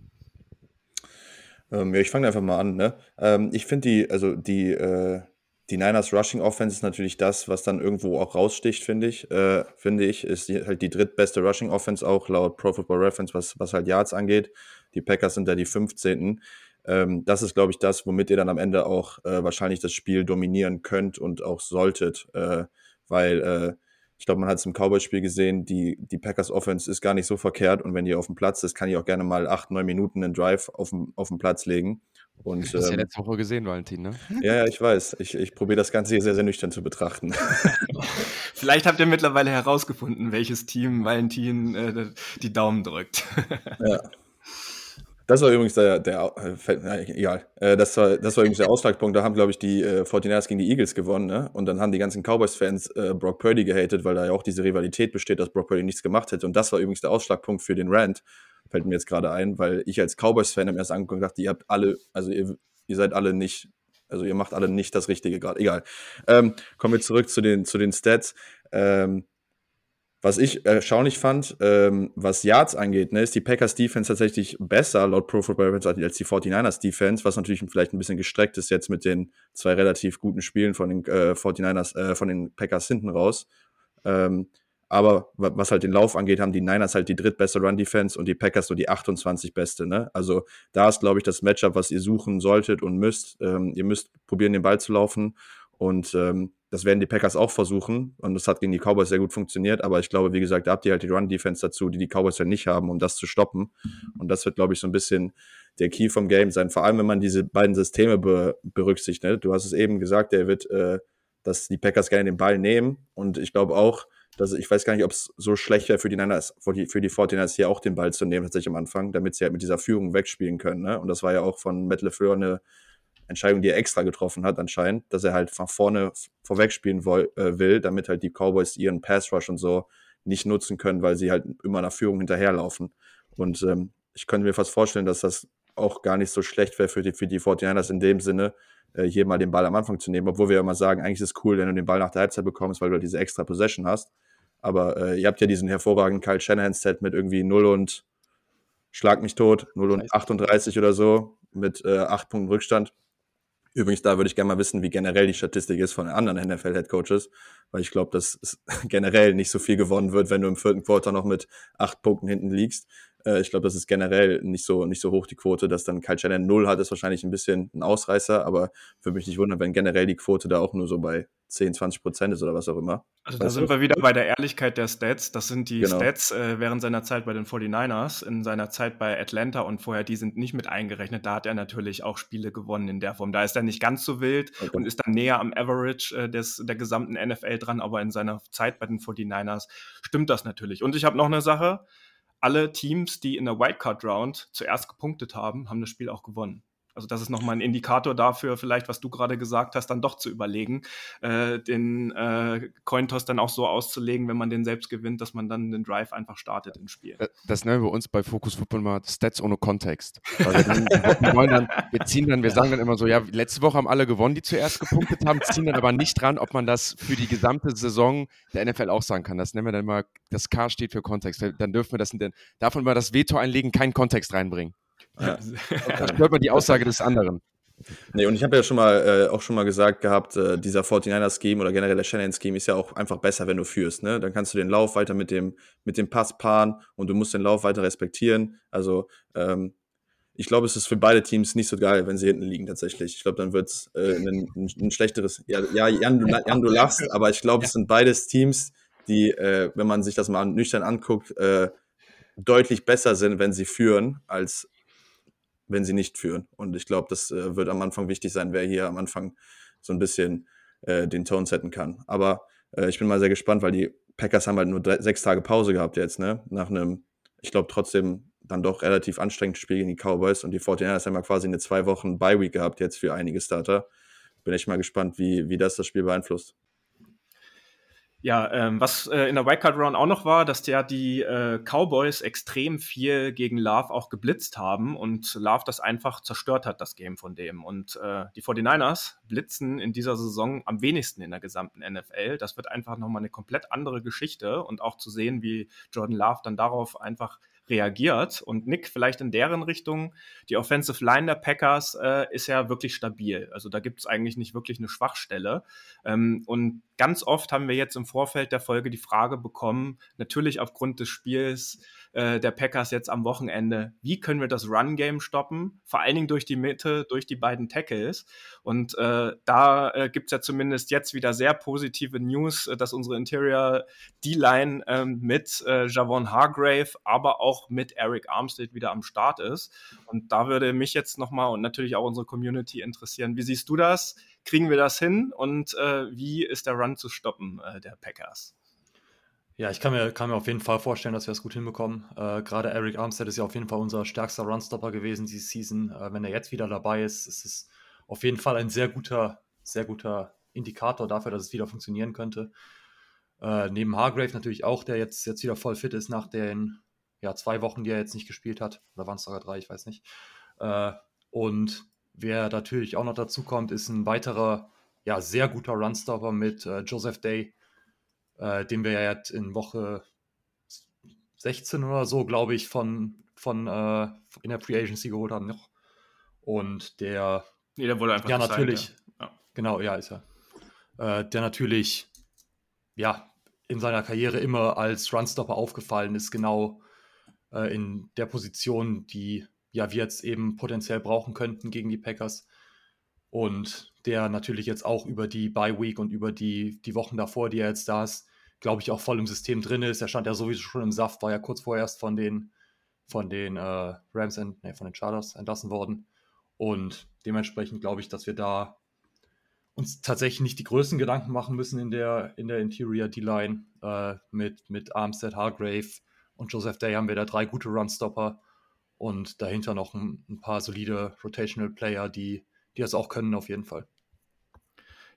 Ähm, ja, ich fange einfach mal an. Ne? Ähm, ich finde die, also die, äh, die Niners Rushing Offense ist natürlich das, was dann irgendwo auch raussticht, finde ich. Äh, finde ich, ist die, halt die drittbeste Rushing Offense auch laut Pro Football Reference, was, was halt Yards angeht. Die Packers sind da die 15. Ähm, das ist, glaube ich, das, womit ihr dann am Ende auch äh, wahrscheinlich das Spiel dominieren könnt und auch solltet, äh, weil äh, ich glaube, man hat es im Cowboys-Spiel gesehen, die, die Packers Offense ist gar nicht so verkehrt und wenn die auf dem Platz ist, kann ich auch gerne mal acht, neun Minuten einen Drive auf dem Platz legen. Und, das hast ähm, ja letzte Woche gesehen, Valentin, ne? Ja, ja, ich weiß. Ich, ich probiere das Ganze hier sehr, sehr nüchtern zu betrachten. Vielleicht habt ihr mittlerweile herausgefunden, welches Team Valentin äh, die Daumen drückt. ja. Das war übrigens der, der äh, egal. Äh, das, war, das war übrigens der Ausschlagpunkt. Da haben, glaube ich, die äh, 49ers gegen die Eagles gewonnen, ne? Und dann haben die ganzen Cowboys-Fans äh, Brock Purdy gehatet, weil da ja auch diese Rivalität besteht, dass Brock Purdy nichts gemacht hätte. Und das war übrigens der Ausschlagpunkt für den Rant, fällt mir jetzt gerade ein, weil ich als Cowboys-Fan im ersten angeguckt dachte, ihr habt alle, also ihr, ihr seid alle nicht, also ihr macht alle nicht das Richtige gerade. Egal. Ähm, kommen wir zurück zu den, zu den Stats. Ähm, was ich erstaunlich fand, ähm, was Yards angeht, ne, ist die Packers Defense tatsächlich besser laut Pro Football Reference als die 49ers Defense, was natürlich vielleicht ein bisschen gestreckt ist jetzt mit den zwei relativ guten Spielen von den äh, 49ers, äh, von den Packers hinten raus. Ähm, aber was halt den Lauf angeht, haben die Niners halt die drittbeste Run-Defense und die Packers nur die 28 beste. Ne? Also da ist, glaube ich, das Matchup, was ihr suchen solltet und müsst. Ähm, ihr müsst probieren, den Ball zu laufen. Und ähm, das werden die Packers auch versuchen. Und das hat gegen die Cowboys sehr gut funktioniert. Aber ich glaube, wie gesagt, da habt ihr halt die Run-Defense dazu, die die Cowboys ja nicht haben, um das zu stoppen. Und das wird, glaube ich, so ein bisschen der Key vom Game sein. Vor allem, wenn man diese beiden Systeme be berücksichtigt. Ne? Du hast es eben gesagt, David, äh, dass die Packers gerne den Ball nehmen. Und ich glaube auch, dass ich weiß gar nicht, ob es so schlecht wäre für die Niners, für die, für die 49ers hier auch den Ball zu nehmen, tatsächlich am Anfang, damit sie halt mit dieser Führung wegspielen können. Ne? Und das war ja auch von Matt LeFleur eine Entscheidung, die er extra getroffen hat, anscheinend, dass er halt von vorne vorwegspielen woll, äh, will, damit halt die Cowboys ihren Pass Rush und so nicht nutzen können, weil sie halt immer nach Führung hinterherlaufen. Und ähm, ich könnte mir fast vorstellen, dass das auch gar nicht so schlecht wäre für die, für die 49ers in dem Sinne, äh, hier mal den Ball am Anfang zu nehmen, obwohl wir ja immer sagen, eigentlich ist es cool, wenn du den Ball nach der Halbzeit bekommst, weil du halt diese extra Possession hast. Aber äh, ihr habt ja diesen hervorragenden Kyle Shanahan-Set mit irgendwie 0 und Schlag mich tot, 0 und 38 oder so, mit äh, 8 Punkten Rückstand. Übrigens, da würde ich gerne mal wissen, wie generell die Statistik ist von anderen NFL-Headcoaches, weil ich glaube, dass generell nicht so viel gewonnen wird, wenn du im vierten Quarter noch mit acht Punkten hinten liegst. Äh, ich glaube, das ist generell nicht so, nicht so hoch die Quote, dass dann Kyle Shannon null hat, ist wahrscheinlich ein bisschen ein Ausreißer, aber würde mich nicht wundern, wenn generell die Quote da auch nur so bei 10, 20 Prozent ist oder was auch immer. Also da sind du? wir wieder bei der Ehrlichkeit der Stats. Das sind die genau. Stats äh, während seiner Zeit bei den 49ers, in seiner Zeit bei Atlanta und vorher, die sind nicht mit eingerechnet. Da hat er natürlich auch Spiele gewonnen in der Form. Da ist er nicht ganz so wild okay. und ist dann näher am Average äh, des, der gesamten NFL dran, aber in seiner Zeit bei den 49ers stimmt das natürlich. Und ich habe noch eine Sache alle Teams, die in der Wildcard Round zuerst gepunktet haben, haben das Spiel auch gewonnen. Also das ist nochmal ein Indikator dafür, vielleicht, was du gerade gesagt hast, dann doch zu überlegen, äh, den äh, Cointoss dann auch so auszulegen, wenn man den selbst gewinnt, dass man dann den Drive einfach startet im Spiel. Das nennen wir uns bei Focus Football mal Stats ohne Kontext. Wir, wollen dann, wir ziehen dann, wir sagen dann immer so, ja, letzte Woche haben alle gewonnen, die zuerst gepunktet haben, ziehen dann aber nicht dran, ob man das für die gesamte Saison der NFL auch sagen kann. Das nennen wir dann mal, das K steht für Kontext. Dann dürfen wir das, in den, davon mal das Veto einlegen, keinen Kontext reinbringen. Ja. da hört man die Aussage des anderen. Nee, und ich habe ja schon mal äh, auch schon mal gesagt gehabt, äh, dieser 49er-Scheme oder generell der Shannon-Scheme ist ja auch einfach besser, wenn du führst. Ne? Dann kannst du den Lauf weiter mit dem, mit dem Pass paaren und du musst den Lauf weiter respektieren. Also ähm, ich glaube, es ist für beide Teams nicht so geil, wenn sie hinten liegen tatsächlich. Ich glaube, dann wird es äh, ein, ein, schlechteres. Ja, ja Jan, du, Jan, du lachst, aber ich glaube, es sind beides Teams, die, äh, wenn man sich das mal nüchtern anguckt, äh, deutlich besser sind, wenn sie führen, als wenn sie nicht führen. Und ich glaube, das äh, wird am Anfang wichtig sein, wer hier am Anfang so ein bisschen äh, den Ton setzen kann. Aber äh, ich bin mal sehr gespannt, weil die Packers haben halt nur drei, sechs Tage Pause gehabt jetzt, ne? Nach einem, ich glaube, trotzdem dann doch relativ anstrengendes Spiel gegen die Cowboys und die 49ers haben ja quasi eine zwei Wochen Bye-Week gehabt jetzt für einige Starter. Bin echt mal gespannt, wie, wie das das Spiel beeinflusst. Ja, ähm, was äh, in der Wildcard Round auch noch war, dass ja die äh, Cowboys extrem viel gegen Love auch geblitzt haben und Love das einfach zerstört hat, das Game von dem. Und äh, die 49ers blitzen in dieser Saison am wenigsten in der gesamten NFL. Das wird einfach nochmal eine komplett andere Geschichte und auch zu sehen, wie Jordan Love dann darauf einfach reagiert. Und Nick, vielleicht in deren Richtung, die Offensive Line der Packers äh, ist ja wirklich stabil. Also da gibt es eigentlich nicht wirklich eine Schwachstelle. Ähm, und ganz oft haben wir jetzt im Vorfeld der Folge die Frage bekommen, natürlich aufgrund des Spiels äh, der Packers jetzt am Wochenende, wie können wir das Run-Game stoppen? Vor allen Dingen durch die Mitte, durch die beiden Tackles. Und äh, da äh, gibt es ja zumindest jetzt wieder sehr positive News, äh, dass unsere Interior D-Line ähm, mit äh, Javon Hargrave, aber auch mit Eric Armstead wieder am Start ist. Und da würde mich jetzt nochmal und natürlich auch unsere Community interessieren. Wie siehst du das? Kriegen wir das hin? Und äh, wie ist der Run zu stoppen der Packers? Ja, ich kann mir, kann mir auf jeden Fall vorstellen, dass wir das gut hinbekommen. Äh, Gerade Eric Armstead ist ja auf jeden Fall unser stärkster Runstopper gewesen diese Season. Äh, wenn er jetzt wieder dabei ist, ist es auf jeden Fall ein sehr guter, sehr guter Indikator dafür, dass es wieder funktionieren könnte. Äh, neben Hargrave natürlich auch, der jetzt, jetzt wieder voll fit ist nach den ja, zwei Wochen, die er jetzt nicht gespielt hat. Oder waren es sogar drei, ich weiß nicht. Äh, und wer natürlich auch noch dazu kommt, ist ein weiterer, ja, sehr guter Runstopper mit äh, Joseph Day äh, den wir ja jetzt in Woche 16 oder so, glaube ich, von, von äh, in der Free Agency geholt haben noch. Und der. Nee, der wurde einfach Ja, natürlich. Ja. Genau, ja, ist er. Äh, der natürlich, ja, in seiner Karriere immer als Runstopper aufgefallen ist, genau äh, in der Position, die ja wir jetzt eben potenziell brauchen könnten gegen die Packers. Und der natürlich jetzt auch über die Bye Week und über die, die Wochen davor, die er jetzt da ist, glaube ich, auch voll im System drin ist. Er stand ja sowieso schon im Saft, war ja kurz vorher erst von den, von den äh, Rams, nee, von den Chargers entlassen worden. Und dementsprechend glaube ich, dass wir da uns tatsächlich nicht die größten Gedanken machen müssen in der, in der Interior D-Line. Äh, mit, mit Armstead, Hargrave und Joseph Day haben wir da drei gute Runstopper und dahinter noch ein, ein paar solide Rotational Player, die, die das auch können auf jeden Fall.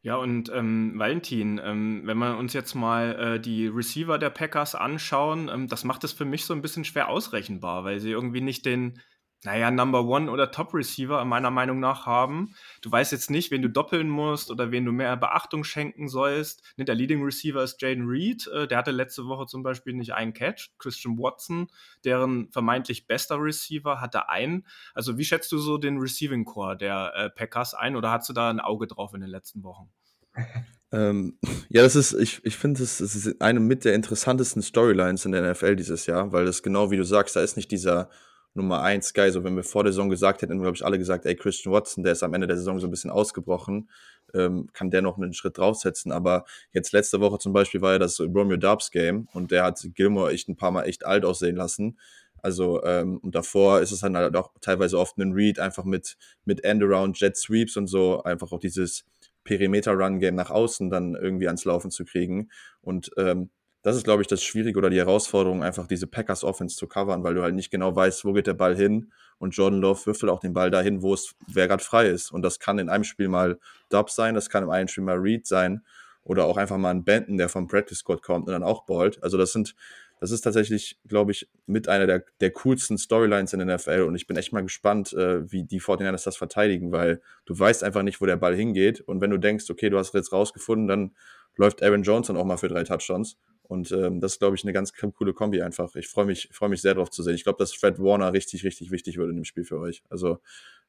Ja, und ähm, Valentin, ähm, wenn wir uns jetzt mal äh, die Receiver der Packers anschauen, ähm, das macht es für mich so ein bisschen schwer ausrechenbar, weil sie irgendwie nicht den naja, Number One oder Top Receiver meiner Meinung nach haben. Du weißt jetzt nicht, wen du doppeln musst oder wen du mehr Beachtung schenken sollst. Der Leading Receiver ist Jaden Reed. Äh, der hatte letzte Woche zum Beispiel nicht einen Catch. Christian Watson, deren vermeintlich bester Receiver, hatte einen. Also wie schätzt du so den Receiving Core der äh, Packers ein oder hast du da ein Auge drauf in den letzten Wochen? Ähm, ja, das ist, ich, ich finde, das, ist eine mit der interessantesten Storylines in der NFL dieses Jahr, weil das genau wie du sagst, da ist nicht dieser Nummer 1 Guy. So, wenn wir vor der Saison gesagt hätten, glaube ich, alle gesagt, ey, Christian Watson, der ist am Ende der Saison so ein bisschen ausgebrochen, ähm, kann der noch einen Schritt draufsetzen. Aber jetzt letzte Woche zum Beispiel war ja das Romeo Dubs Game und der hat Gilmore echt ein paar Mal echt alt aussehen lassen. Also, ähm, und davor ist es dann halt auch teilweise oft ein Read, einfach mit, mit End-Around, Jet Sweeps und so, einfach auch dieses Perimeter-Run-Game nach außen dann irgendwie ans Laufen zu kriegen. Und ähm, das ist, glaube ich, das Schwierige oder die Herausforderung, einfach diese Packers Offense zu covern, weil du halt nicht genau weißt, wo geht der Ball hin. Und Jordan Love würfelt auch den Ball dahin, wo es, wer gerade frei ist. Und das kann in einem Spiel mal Dubs sein, das kann in einem Spiel mal Reed sein oder auch einfach mal ein Benton, der vom Practice Squad kommt und dann auch ballt. Also das sind, das ist tatsächlich, glaube ich, mit einer der, der coolsten Storylines in der NFL und ich bin echt mal gespannt, äh, wie die 49ers das verteidigen, weil du weißt einfach nicht, wo der Ball hingeht und wenn du denkst, okay, du hast jetzt rausgefunden, dann läuft Aaron dann auch mal für drei Touchdowns Und ähm, das ist, glaube ich, eine ganz coole Kombi einfach. Ich freue mich, freu mich sehr darauf zu sehen. Ich glaube, dass Fred Warner richtig, richtig wichtig wird in dem Spiel für euch. Also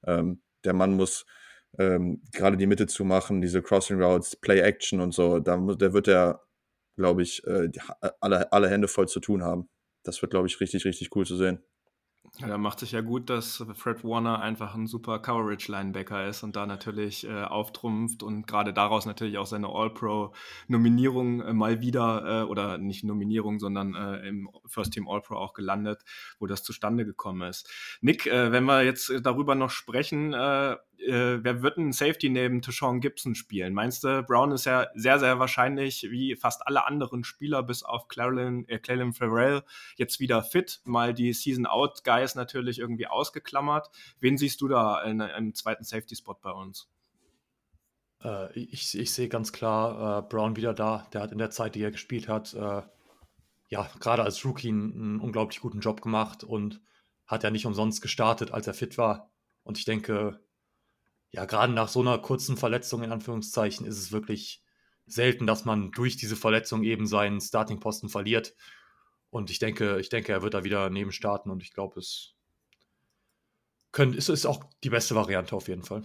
ähm, der Mann muss ähm, gerade die Mitte zu machen, diese Crossing Routes, Play Action und so, da, der wird er, glaube ich, äh, alle, alle Hände voll zu tun haben. Das wird, glaube ich, richtig, richtig cool zu sehen. Ja, da macht sich ja gut, dass Fred Warner einfach ein super Coverage-Linebacker ist und da natürlich äh, auftrumpft und gerade daraus natürlich auch seine All-Pro-Nominierung äh, mal wieder, äh, oder nicht Nominierung, sondern äh, im First Team All-Pro auch gelandet, wo das zustande gekommen ist. Nick, äh, wenn wir jetzt darüber noch sprechen, äh, wer wird ein Safety neben Tashawn Gibson spielen? Meinst du, Brown ist ja sehr, sehr wahrscheinlich, wie fast alle anderen Spieler, bis auf Clarlin, äh, Clarlin Farrell, jetzt wieder fit. Mal die Season-Out-Guys natürlich irgendwie ausgeklammert. Wen siehst du da in, im zweiten Safety-Spot bei uns? Äh, ich, ich sehe ganz klar äh, Brown wieder da. Der hat in der Zeit, die er gespielt hat, äh, ja, gerade als Rookie einen, einen unglaublich guten Job gemacht und hat ja nicht umsonst gestartet, als er fit war. Und ich denke, ja, gerade nach so einer kurzen Verletzung in Anführungszeichen ist es wirklich selten, dass man durch diese Verletzung eben seinen Starting-Posten verliert. Und ich denke, ich denke, er wird da wieder neben starten und ich glaube, es, können, es ist auch die beste Variante auf jeden Fall.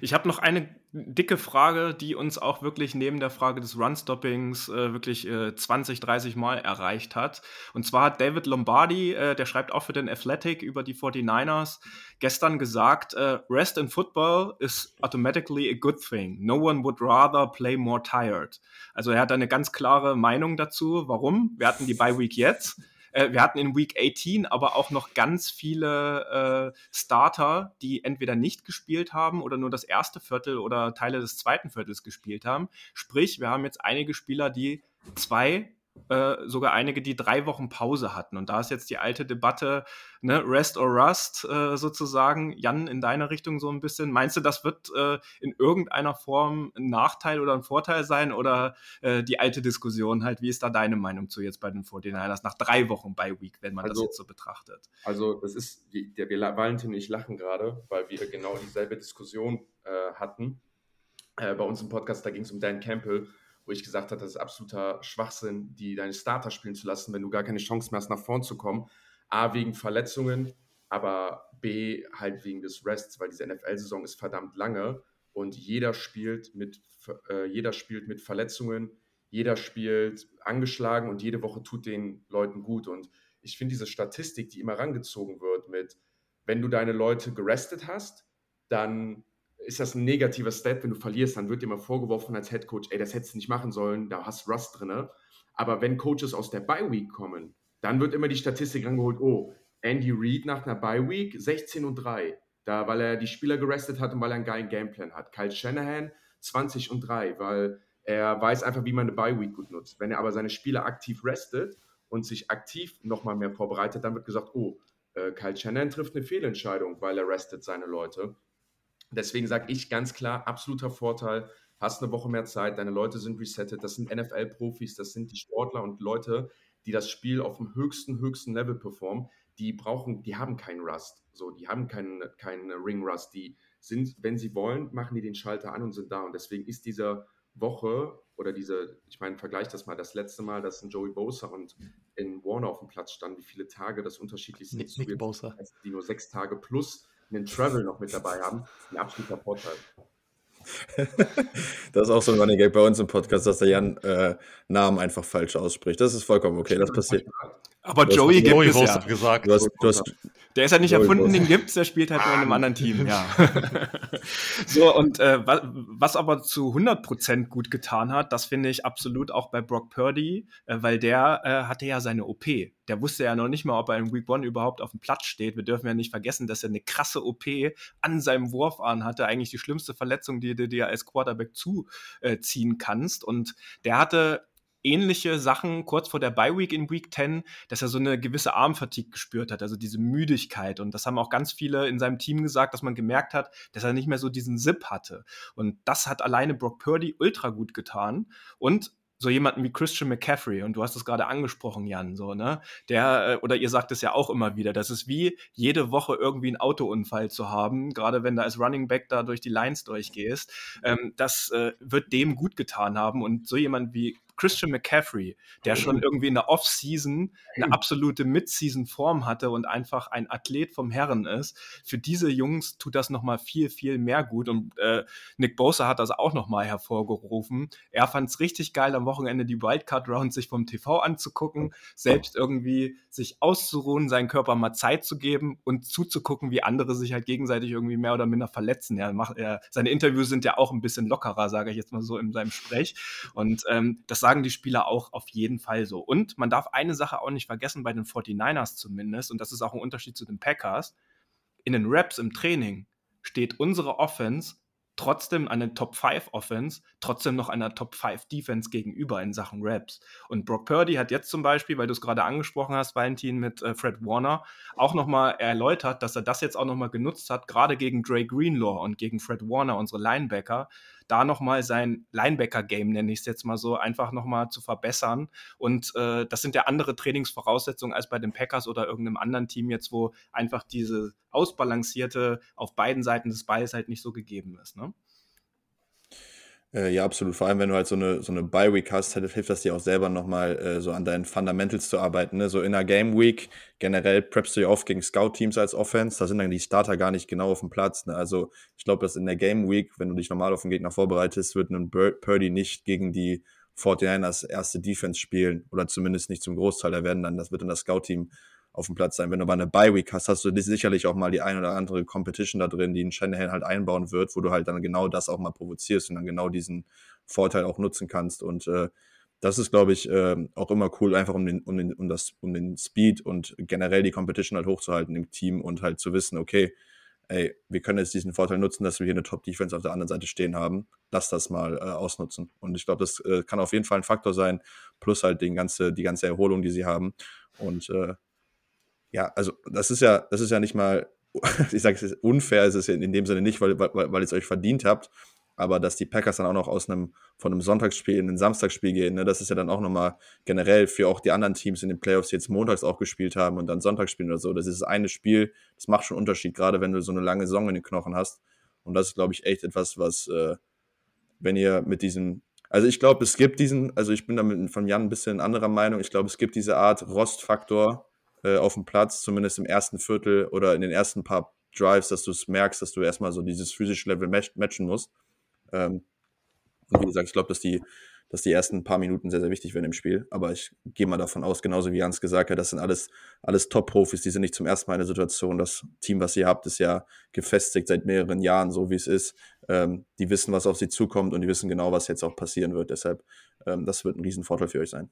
Ich habe noch eine dicke Frage, die uns auch wirklich neben der Frage des Run-Stoppings äh, wirklich äh, 20, 30 Mal erreicht hat. Und zwar hat David Lombardi, äh, der schreibt auch für den Athletic über die 49ers, gestern gesagt, äh, Rest in Football is automatically a good thing. No one would rather play more tired. Also er hat eine ganz klare Meinung dazu. Warum? Wir hatten die Bye Week jetzt. Äh, wir hatten in Week 18 aber auch noch ganz viele äh, Starter, die entweder nicht gespielt haben oder nur das erste Viertel oder Teile des zweiten Viertels gespielt haben. Sprich, wir haben jetzt einige Spieler, die zwei äh, sogar einige, die drei Wochen Pause hatten. Und da ist jetzt die alte Debatte, ne, Rest or Rust äh, sozusagen. Jan, in deiner Richtung so ein bisschen. Meinst du, das wird äh, in irgendeiner Form ein Nachteil oder ein Vorteil sein? Oder äh, die alte Diskussion halt, wie ist da deine Meinung zu jetzt bei den 49ers nach drei Wochen bei Week, wenn man also, das jetzt so betrachtet? Also, das ist, der, wir, Valentin und ich lachen gerade, weil wir genau dieselbe Diskussion äh, hatten. bei uns im Podcast, da ging es um Dan Campbell wo ich gesagt habe, das ist absoluter Schwachsinn, die deine Starter spielen zu lassen, wenn du gar keine Chance mehr hast, nach vorn zu kommen. A, wegen Verletzungen, aber B, halt wegen des Rests, weil diese NFL-Saison ist verdammt lange und jeder spielt mit, äh, jeder spielt mit Verletzungen, jeder spielt angeschlagen und jede Woche tut den Leuten gut. Und ich finde diese Statistik, die immer rangezogen wird mit, wenn du deine Leute gerestet hast, dann ist das ein negativer Stat, wenn du verlierst, dann wird dir mal vorgeworfen als Head Coach, ey, das hättest du nicht machen sollen, da hast Rust drin. Aber wenn Coaches aus der Bye Week kommen, dann wird immer die Statistik rangeholt, oh, Andy Reid nach einer Bye Week 16 und 3, da, weil er die Spieler gerestet hat und weil er einen geilen Gameplan hat. Kyle Shanahan 20 und 3, weil er weiß einfach, wie man eine Bye Week gut nutzt. Wenn er aber seine Spieler aktiv restet und sich aktiv nochmal mehr vorbereitet, dann wird gesagt, oh, äh, Kyle Shanahan trifft eine Fehlentscheidung, weil er restet seine Leute. Deswegen sage ich ganz klar, absoluter Vorteil. Hast eine Woche mehr Zeit, deine Leute sind resettet. Das sind NFL-Profis, das sind die Sportler und Leute, die das Spiel auf dem höchsten, höchsten Level performen. Die brauchen, die haben keinen Rust. So, die haben keinen, keinen Ring Rust. Die sind, wenn sie wollen, machen die den Schalter an und sind da. Und deswegen ist diese Woche oder diese, ich meine, vergleich das mal, das letzte Mal, dass ein Joey Bosa und in Warner auf dem Platz standen, wie viele Tage das unterschiedlich sind. Nick, Nick Bosa. Die nur sechs Tage plus einen Travel noch mit dabei haben, ein absoluter Vorteil. das ist auch so ein Running Gag bei uns im Podcast, dass der Jan äh, Namen einfach falsch ausspricht. Das ist vollkommen okay, das passiert. Aber Joey gibt es ja. gesagt. Du hast, du hast, der ist ja nicht Joey erfunden, den gibt's, der spielt halt nur in einem anderen Team, ja. so, und äh, was, was aber zu 100% gut getan hat, das finde ich absolut auch bei Brock Purdy, äh, weil der äh, hatte ja seine OP. Der wusste ja noch nicht mal, ob er in Week One überhaupt auf dem Platz steht. Wir dürfen ja nicht vergessen, dass er eine krasse OP an seinem Wurfarm hatte. Eigentlich die schlimmste Verletzung, die du dir als Quarterback zuziehen kannst. Und der hatte ähnliche Sachen kurz vor der Bye Week in Week 10, dass er so eine gewisse Armfatigue gespürt hat, also diese Müdigkeit. Und das haben auch ganz viele in seinem Team gesagt, dass man gemerkt hat, dass er nicht mehr so diesen Zip hatte. Und das hat alleine Brock Purdy ultra gut getan. Und so jemanden wie Christian McCaffrey, und du hast es gerade angesprochen, Jan, so, ne? Der, äh, oder ihr sagt es ja auch immer wieder, das ist wie jede Woche irgendwie einen Autounfall zu haben, gerade wenn du als Running Back da durch die Lines durchgehst. Ähm, das äh, wird dem gut getan haben. Und so jemand wie Christian McCaffrey, der schon irgendwie in der Off-Season eine absolute Mid-Season-Form hatte und einfach ein Athlet vom Herren ist. Für diese Jungs tut das nochmal viel, viel mehr gut. Und äh, Nick Bosa hat das auch nochmal hervorgerufen. Er fand es richtig geil, am Wochenende die Wildcard-Round sich vom TV anzugucken, selbst irgendwie sich auszuruhen, seinen Körper mal Zeit zu geben und zuzugucken, wie andere sich halt gegenseitig irgendwie mehr oder minder verletzen. Er macht, er, seine Interviews sind ja auch ein bisschen lockerer, sage ich jetzt mal so in seinem Sprech. Und ähm, das sagen die Spieler auch auf jeden Fall so. Und man darf eine Sache auch nicht vergessen, bei den 49ers zumindest, und das ist auch ein Unterschied zu den Packers, in den Raps im Training steht unsere Offense trotzdem eine Top 5 Offense, trotzdem noch einer Top 5 Defense gegenüber in Sachen Raps. Und Brock Purdy hat jetzt zum Beispiel, weil du es gerade angesprochen hast, Valentin mit äh, Fred Warner, auch nochmal erläutert, dass er das jetzt auch nochmal genutzt hat, gerade gegen Dre Greenlaw und gegen Fred Warner, unsere Linebacker, da nochmal sein Linebacker-Game, nenne ich es jetzt mal so, einfach nochmal zu verbessern. Und äh, das sind ja andere Trainingsvoraussetzungen als bei den Packers oder irgendeinem anderen Team jetzt, wo einfach diese ausbalancierte auf beiden Seiten des Balls halt nicht so gegeben ist. Ne? Äh, ja, absolut. Vor allem, wenn du halt so eine, so eine Bye-Week hast, hilft das dir auch selber nochmal äh, so an deinen Fundamentals zu arbeiten. Ne? So in einer Game-Week generell preppst du ja oft gegen Scout-Teams als Offense. Da sind dann die Starter gar nicht genau auf dem Platz. Ne? Also ich glaube, dass in der Game-Week, wenn du dich normal auf den Gegner vorbereitest, wird ein Purdy nicht gegen die 49ers erste Defense spielen oder zumindest nicht zum Großteil. Da werden dann, das wird dann das Scout-Team auf dem Platz sein. Wenn du aber eine Bye-Week hast, hast du sicherlich auch mal die ein oder andere Competition da drin, die ein Shanahan halt einbauen wird, wo du halt dann genau das auch mal provozierst und dann genau diesen Vorteil auch nutzen kannst. Und äh, das ist, glaube ich, äh, auch immer cool, einfach um den, um den, um das, um den Speed und generell die Competition halt hochzuhalten im Team und halt zu wissen, okay, ey, wir können jetzt diesen Vorteil nutzen, dass wir hier eine Top-Defense auf der anderen Seite stehen haben. Lass das mal äh, ausnutzen. Und ich glaube, das äh, kann auf jeden Fall ein Faktor sein, plus halt den ganze, die ganze Erholung, die sie haben. Und äh, ja, also das ist ja, das ist ja nicht mal, ich sage es unfair, ist es in dem Sinne nicht, weil, weil, weil ihr es euch verdient habt, aber dass die Packers dann auch noch aus einem, von einem Sonntagsspiel in ein Samstagsspiel gehen, ne, das ist ja dann auch nochmal generell für auch die anderen Teams in den Playoffs, die jetzt montags auch gespielt haben und dann Sonntags spielen oder so, das ist das eine Spiel, das macht schon einen Unterschied, gerade wenn du so eine lange Saison in den Knochen hast. Und das ist, glaube ich, echt etwas, was, äh, wenn ihr mit diesem, also ich glaube, es gibt diesen, also ich bin da mit, von Jan ein bisschen anderer Meinung, ich glaube, es gibt diese Art Rostfaktor, äh, auf dem Platz, zumindest im ersten Viertel oder in den ersten paar Drives, dass du es merkst, dass du erstmal so dieses physische Level matchen musst. Ähm, und wie gesagt, ich glaube, dass die, dass die ersten paar Minuten sehr, sehr wichtig werden im Spiel. Aber ich gehe mal davon aus, genauso wie Jans gesagt hat, das sind alles, alles Top-Profis, die sind nicht zum ersten Mal in der Situation. Das Team, was ihr habt, ist ja gefestigt seit mehreren Jahren, so wie es ist. Ähm, die wissen, was auf sie zukommt und die wissen genau, was jetzt auch passieren wird. Deshalb, ähm, das wird ein Riesenvorteil für euch sein.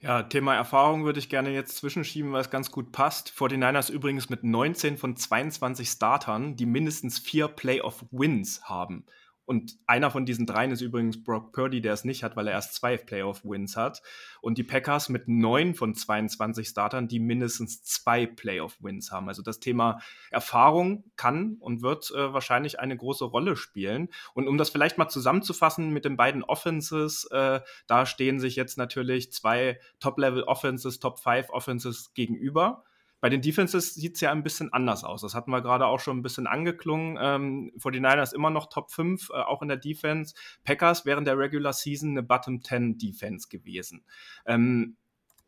Ja, Thema Erfahrung würde ich gerne jetzt zwischenschieben, weil es ganz gut passt. 49ers übrigens mit 19 von 22 Startern, die mindestens vier Playoff-Wins haben. Und einer von diesen dreien ist übrigens Brock Purdy, der es nicht hat, weil er erst zwei Playoff-Wins hat. Und die Packers mit neun von 22 Startern, die mindestens zwei Playoff-Wins haben. Also das Thema Erfahrung kann und wird äh, wahrscheinlich eine große Rolle spielen. Und um das vielleicht mal zusammenzufassen mit den beiden Offenses, äh, da stehen sich jetzt natürlich zwei Top-Level-Offenses, Top-5-Offenses gegenüber. Bei den Defenses sieht es ja ein bisschen anders aus. Das hatten wir gerade auch schon ein bisschen angeklungen. Ähm, 49ers immer noch Top 5, äh, auch in der Defense. Packers während der Regular Season eine Bottom 10 Defense gewesen. Ähm,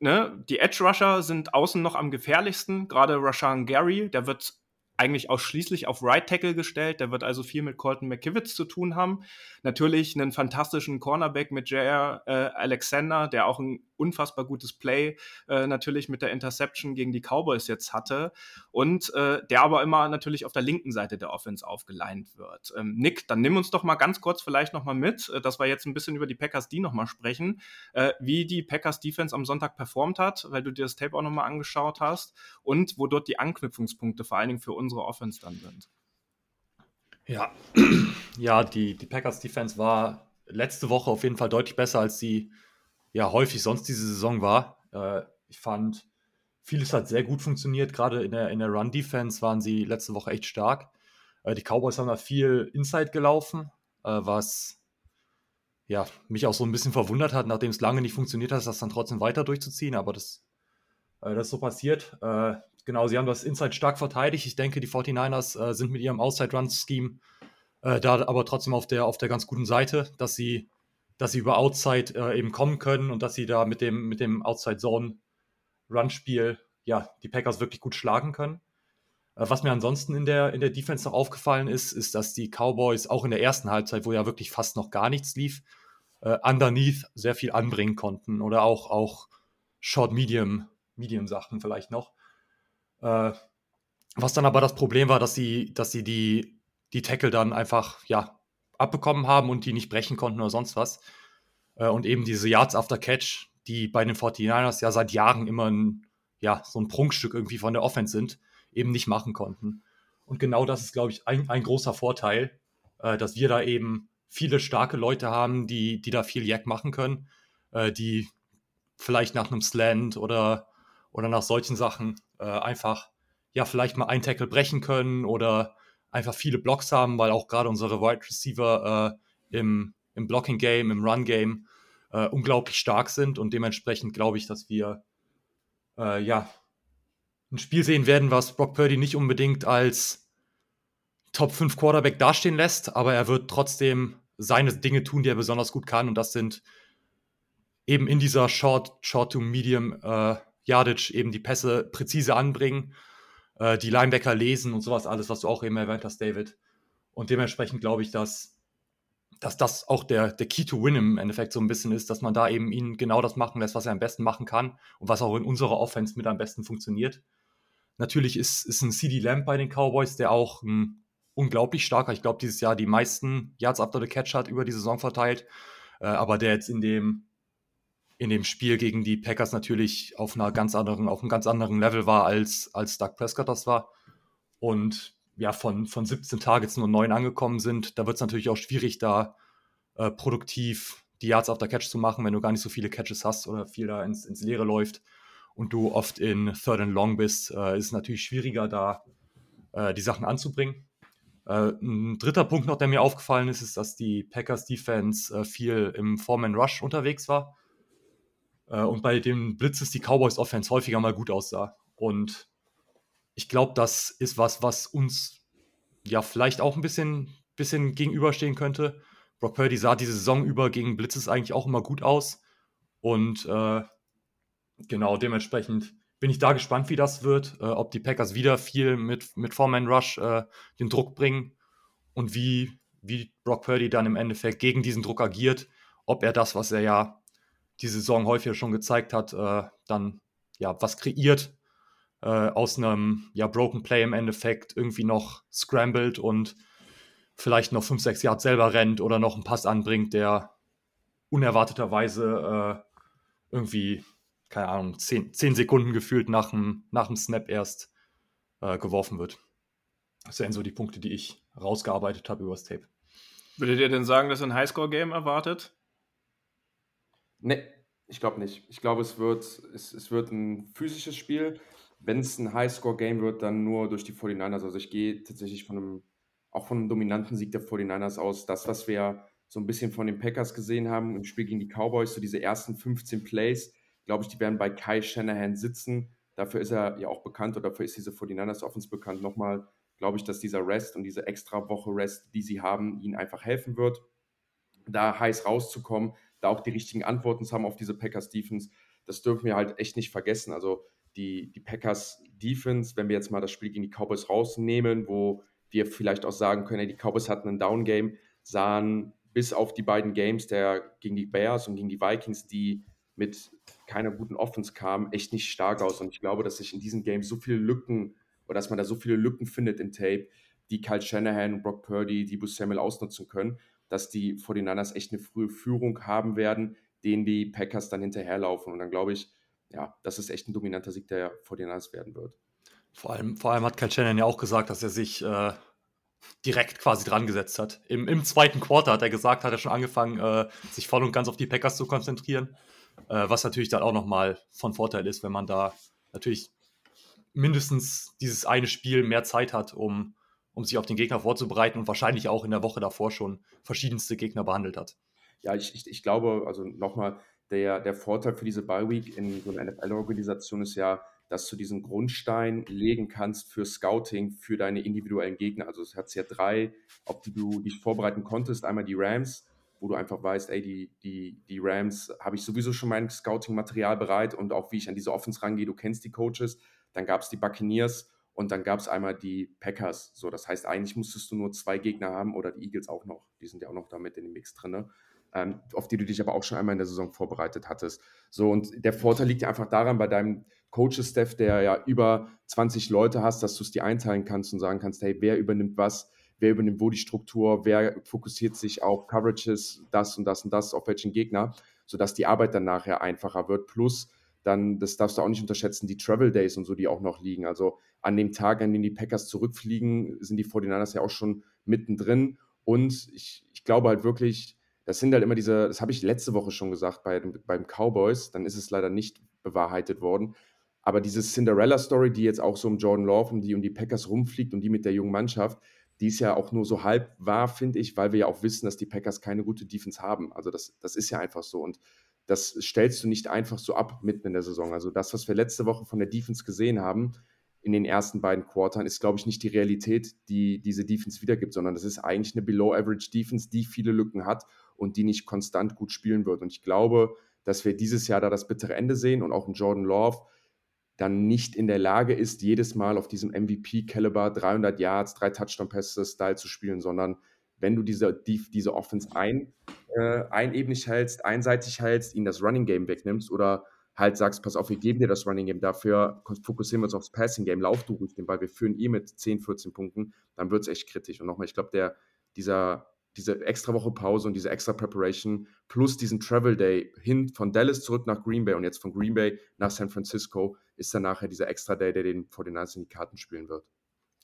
ne? Die Edge Rusher sind außen noch am gefährlichsten. Gerade Rashan Gary, der wird eigentlich ausschließlich auf Right Tackle gestellt. Der wird also viel mit Colton McKivitz zu tun haben. Natürlich einen fantastischen Cornerback mit J.R. Äh, Alexander, der auch ein unfassbar gutes Play äh, natürlich mit der Interception gegen die Cowboys jetzt hatte und äh, der aber immer natürlich auf der linken Seite der Offense aufgeleint wird. Ähm, Nick, dann nimm uns doch mal ganz kurz vielleicht noch mal mit, äh, dass wir jetzt ein bisschen über die Packers die noch mal sprechen, äh, wie die Packers Defense am Sonntag performt hat, weil du dir das Tape auch noch mal angeschaut hast und wo dort die Anknüpfungspunkte vor allen Dingen für unsere Offense dann sind. Ja, ja die, die Packers Defense war letzte Woche auf jeden Fall deutlich besser als sie ja häufig sonst diese Saison war. Äh, ich fand, vieles hat sehr gut funktioniert. Gerade in der, in der Run-Defense waren sie letzte Woche echt stark. Äh, die Cowboys haben da viel Inside gelaufen, äh, was ja, mich auch so ein bisschen verwundert hat, nachdem es lange nicht funktioniert hat, das dann trotzdem weiter durchzuziehen. Aber das, äh, das ist so passiert. Äh, genau, sie haben das Inside stark verteidigt. Ich denke, die 49ers äh, sind mit ihrem Outside-Run-Scheme da aber trotzdem auf der, auf der ganz guten Seite, dass sie dass sie über Outside äh, eben kommen können und dass sie da mit dem, mit dem Outside-Zone-Run-Spiel ja, die Packers wirklich gut schlagen können. Äh, was mir ansonsten in der, in der Defense noch aufgefallen ist, ist, dass die Cowboys auch in der ersten Halbzeit, wo ja wirklich fast noch gar nichts lief, äh, underneath sehr viel anbringen konnten oder auch, auch Short-Medium Medium vielleicht noch. Äh, was dann aber das Problem war, dass sie, dass sie die, die Tackle dann einfach ja, abbekommen haben und die nicht brechen konnten oder sonst was. Äh, und eben diese Yards after Catch, die bei den 49ers ja seit Jahren immer ein, ja, so ein Prunkstück irgendwie von der Offense sind, eben nicht machen konnten. Und genau das ist, glaube ich, ein, ein großer Vorteil, äh, dass wir da eben viele starke Leute haben, die, die da viel Jack machen können, äh, die vielleicht nach einem Slant oder, oder nach solchen Sachen einfach ja vielleicht mal einen Tackle brechen können oder einfach viele Blocks haben, weil auch gerade unsere Wide Receiver äh, im, im Blocking Game, im Run Game äh, unglaublich stark sind und dementsprechend glaube ich, dass wir äh, ja ein Spiel sehen werden, was Brock Purdy nicht unbedingt als Top 5 Quarterback dastehen lässt, aber er wird trotzdem seine Dinge tun, die er besonders gut kann. Und das sind eben in dieser Short, Short to Medium äh, Yardage eben die Pässe präzise anbringen, äh, die Linebacker lesen und sowas alles, was du auch eben erwähnt hast, David. Und dementsprechend glaube ich, dass, dass das auch der, der Key to Win im Endeffekt so ein bisschen ist, dass man da eben ihn genau das machen lässt, was er am besten machen kann und was auch in unserer Offense mit am besten funktioniert. Natürlich ist, ist ein CD Lamb bei den Cowboys, der auch ein unglaublich starker, ich glaube, dieses Jahr die meisten Yards after the Catch hat über die Saison verteilt, äh, aber der jetzt in dem, in dem Spiel gegen die Packers natürlich auf einer ganz anderen, auf einem ganz anderen Level war, als, als Doug Prescott das war. Und ja, von, von 17 Targets nur 9 angekommen sind, da wird es natürlich auch schwierig, da äh, produktiv die Yards after Catch zu machen, wenn du gar nicht so viele Catches hast oder viel da ins, ins Leere läuft und du oft in Third and Long bist, äh, ist es natürlich schwieriger, da äh, die Sachen anzubringen. Äh, ein dritter Punkt noch, der mir aufgefallen ist, ist, dass die Packers Defense äh, viel im Foreman Rush unterwegs war äh, und bei den Blitzes die Cowboys Offense häufiger mal gut aussah. Und ich glaube, das ist was, was uns ja vielleicht auch ein bisschen, bisschen gegenüberstehen könnte. Brock Purdy sah diese Saison über gegen Blitzes eigentlich auch immer gut aus. Und äh, Genau, dementsprechend bin ich da gespannt, wie das wird, äh, ob die Packers wieder viel mit, mit Foreman Rush äh, den Druck bringen und wie, wie Brock Purdy dann im Endeffekt gegen diesen Druck agiert, ob er das, was er ja die Saison häufiger schon gezeigt hat, äh, dann ja was kreiert äh, aus einem ja, Broken Play im Endeffekt irgendwie noch scrambled und vielleicht noch 5, 6 Yards selber rennt oder noch einen Pass anbringt, der unerwarteterweise äh, irgendwie keine Ahnung, zehn, zehn Sekunden gefühlt nach dem, nach dem Snap erst äh, geworfen wird. Das wären so die Punkte, die ich rausgearbeitet habe über das Tape. Würdet ihr denn sagen, dass ein Highscore-Game erwartet? Nee, ich glaube nicht. Ich glaube, es wird, es, es wird ein physisches Spiel. Wenn es ein Highscore-Game wird, dann nur durch die 49ers. Also ich gehe tatsächlich von einem, auch von einem dominanten Sieg der 49ers aus. Das, was wir so ein bisschen von den Packers gesehen haben im Spiel gegen die Cowboys, so diese ersten 15 Plays, glaube ich, die werden bei Kai Shanahan sitzen. Dafür ist er ja auch bekannt oder dafür ist diese 49ers Offense bekannt. Nochmal glaube ich, dass dieser Rest und diese extra Woche Rest, die sie haben, ihnen einfach helfen wird, da heiß rauszukommen, da auch die richtigen Antworten zu haben auf diese Packers Defense. Das dürfen wir halt echt nicht vergessen. Also die, die Packers Defense, wenn wir jetzt mal das Spiel gegen die Cowboys rausnehmen, wo wir vielleicht auch sagen können, die Cowboys hatten ein Down Game, sahen bis auf die beiden Games der gegen die Bears und gegen die Vikings, die mit keiner guten Offense kam, echt nicht stark aus. Und ich glaube, dass sich in diesem Game so viele Lücken oder dass man da so viele Lücken findet im Tape, die Kyle Shanahan, Brock Purdy, Debo Samuel ausnutzen können, dass die 49ers echt eine frühe Führung haben werden, denen die Packers dann hinterherlaufen. Und dann glaube ich, ja, dass es echt ein dominanter Sieg der 49ers werden wird. Vor allem, vor allem hat Kyle Shanahan ja auch gesagt, dass er sich äh, direkt quasi dran gesetzt hat. Im, Im zweiten Quarter hat er gesagt, hat er schon angefangen, äh, sich voll und ganz auf die Packers zu konzentrieren. Äh, was natürlich dann auch nochmal von Vorteil ist, wenn man da natürlich mindestens dieses eine Spiel mehr Zeit hat, um, um sich auf den Gegner vorzubereiten und wahrscheinlich auch in der Woche davor schon verschiedenste Gegner behandelt hat. Ja, ich, ich, ich glaube, also nochmal, der, der Vorteil für diese Bye Week in so einer NFL-Organisation ist ja, dass du diesen Grundstein legen kannst für Scouting für deine individuellen Gegner. Also es hat ja drei, auf die du dich vorbereiten konntest. Einmal die Rams, wo du einfach weißt, ey, die, die, die Rams habe ich sowieso schon mein Scouting-Material bereit und auch wie ich an diese Offense rangehe, du kennst die Coaches. Dann gab es die Buccaneers und dann gab es einmal die Packers. So, das heißt, eigentlich musstest du nur zwei Gegner haben oder die Eagles auch noch. Die sind ja auch noch damit in dem Mix drin. Ähm, auf die du dich aber auch schon einmal in der Saison vorbereitet hattest. So, und der Vorteil liegt ja einfach daran, bei deinem Coaches-Staff, der ja über 20 Leute hast, dass du es dir einteilen kannst und sagen kannst, hey, wer übernimmt was, wer übernimmt wo die Struktur, wer fokussiert sich auf Coverages, das und das und das, auf welchen Gegner, sodass die Arbeit dann nachher einfacher wird. Plus, dann, das darfst du auch nicht unterschätzen, die Travel Days und so, die auch noch liegen. Also an dem Tag, an dem die Packers zurückfliegen, sind die 49ers ja auch schon mittendrin. Und ich, ich glaube halt wirklich, das sind halt immer diese, das habe ich letzte Woche schon gesagt bei, beim Cowboys, dann ist es leider nicht bewahrheitet worden. Aber diese Cinderella-Story, die jetzt auch so um Jordan Love und die um die Packers rumfliegt und die mit der jungen Mannschaft, die ist ja auch nur so halb wahr, finde ich, weil wir ja auch wissen, dass die Packers keine gute Defense haben. Also das, das ist ja einfach so. Und das stellst du nicht einfach so ab mitten in der Saison. Also das, was wir letzte Woche von der Defense gesehen haben, in den ersten beiden Quartern ist, glaube ich, nicht die Realität, die diese Defense wiedergibt, sondern das ist eigentlich eine Below-Average-Defense, die viele Lücken hat und die nicht konstant gut spielen wird. Und ich glaube, dass wir dieses Jahr da das bittere Ende sehen und auch ein Jordan Love dann nicht in der Lage ist, jedes Mal auf diesem MVP-Caliber 300 Yards, drei Touchdown-Pässe-Style zu spielen, sondern wenn du diese, die, diese Offense ein, äh, einebnig hältst, einseitig hältst, ihnen das Running Game wegnimmst oder halt sagst, pass auf, wir geben dir das Running Game, dafür fokussieren wir uns aufs Passing Game, lauf du ruhig den Ball, wir führen eh mit 10, 14 Punkten, dann wird es echt kritisch. Und nochmal, ich glaube, dieser diese extra Woche Pause und diese extra Preparation plus diesen Travel Day hin von Dallas zurück nach Green Bay und jetzt von Green Bay nach San Francisco ist dann nachher dieser extra Day, der den vor den in die Karten spielen wird.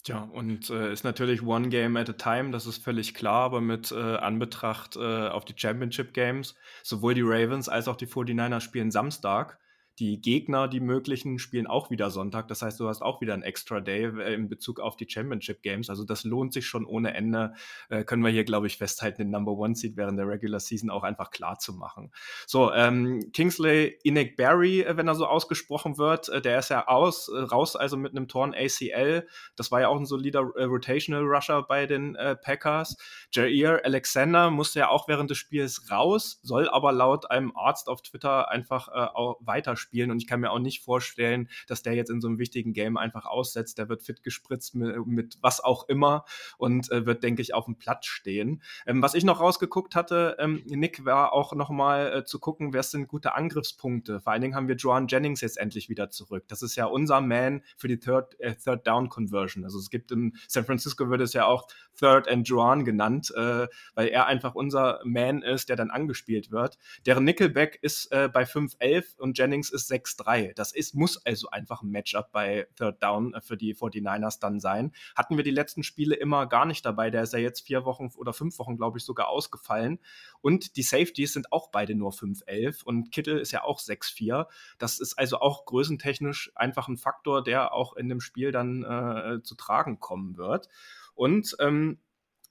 Tja, und äh, ist natürlich one game at a time, das ist völlig klar, aber mit äh, Anbetracht äh, auf die Championship Games, sowohl die Ravens als auch die 49ers spielen Samstag die Gegner, die möglichen, spielen auch wieder Sonntag. Das heißt, du hast auch wieder ein Extra Day äh, in Bezug auf die Championship Games. Also das lohnt sich schon ohne Ende. Äh, können wir hier, glaube ich, festhalten, den Number One Seed während der Regular Season auch einfach klar zu machen. So, ähm, Kingsley Inek Barry, äh, wenn er so ausgesprochen wird, äh, der ist ja aus, äh, raus, also mit einem Torn ACL. Das war ja auch ein solider äh, Rotational Rusher bei den Packers. Jair Alexander musste ja auch während des Spiels raus, soll aber laut einem Arzt auf Twitter einfach auch weiter spielen und ich kann mir auch nicht vorstellen, dass der jetzt in so einem wichtigen Game einfach aussetzt. Der wird fit gespritzt mit, mit was auch immer und äh, wird, denke ich, auf dem Platz stehen. Ähm, was ich noch rausgeguckt hatte, ähm, Nick, war auch nochmal äh, zu gucken, wer sind gute Angriffspunkte. Vor allen Dingen haben wir Joan Jennings jetzt endlich wieder zurück. Das ist ja unser Man für die Third, äh, Third Down Conversion. Also es gibt in San Francisco wird es ja auch Third and Joan genannt, äh, weil er einfach unser Man ist, der dann angespielt wird. Deren Nickelback ist äh, bei 5-11 und Jennings ist 6-3. Das ist, muss also einfach ein Matchup bei Third Down für die 49ers dann sein. Hatten wir die letzten Spiele immer gar nicht dabei. Der ist ja jetzt vier Wochen oder fünf Wochen, glaube ich, sogar ausgefallen. Und die Safeties sind auch beide nur 5-11 und Kittel ist ja auch 6-4. Das ist also auch größentechnisch einfach ein Faktor, der auch in dem Spiel dann äh, zu tragen kommen wird. Und ähm,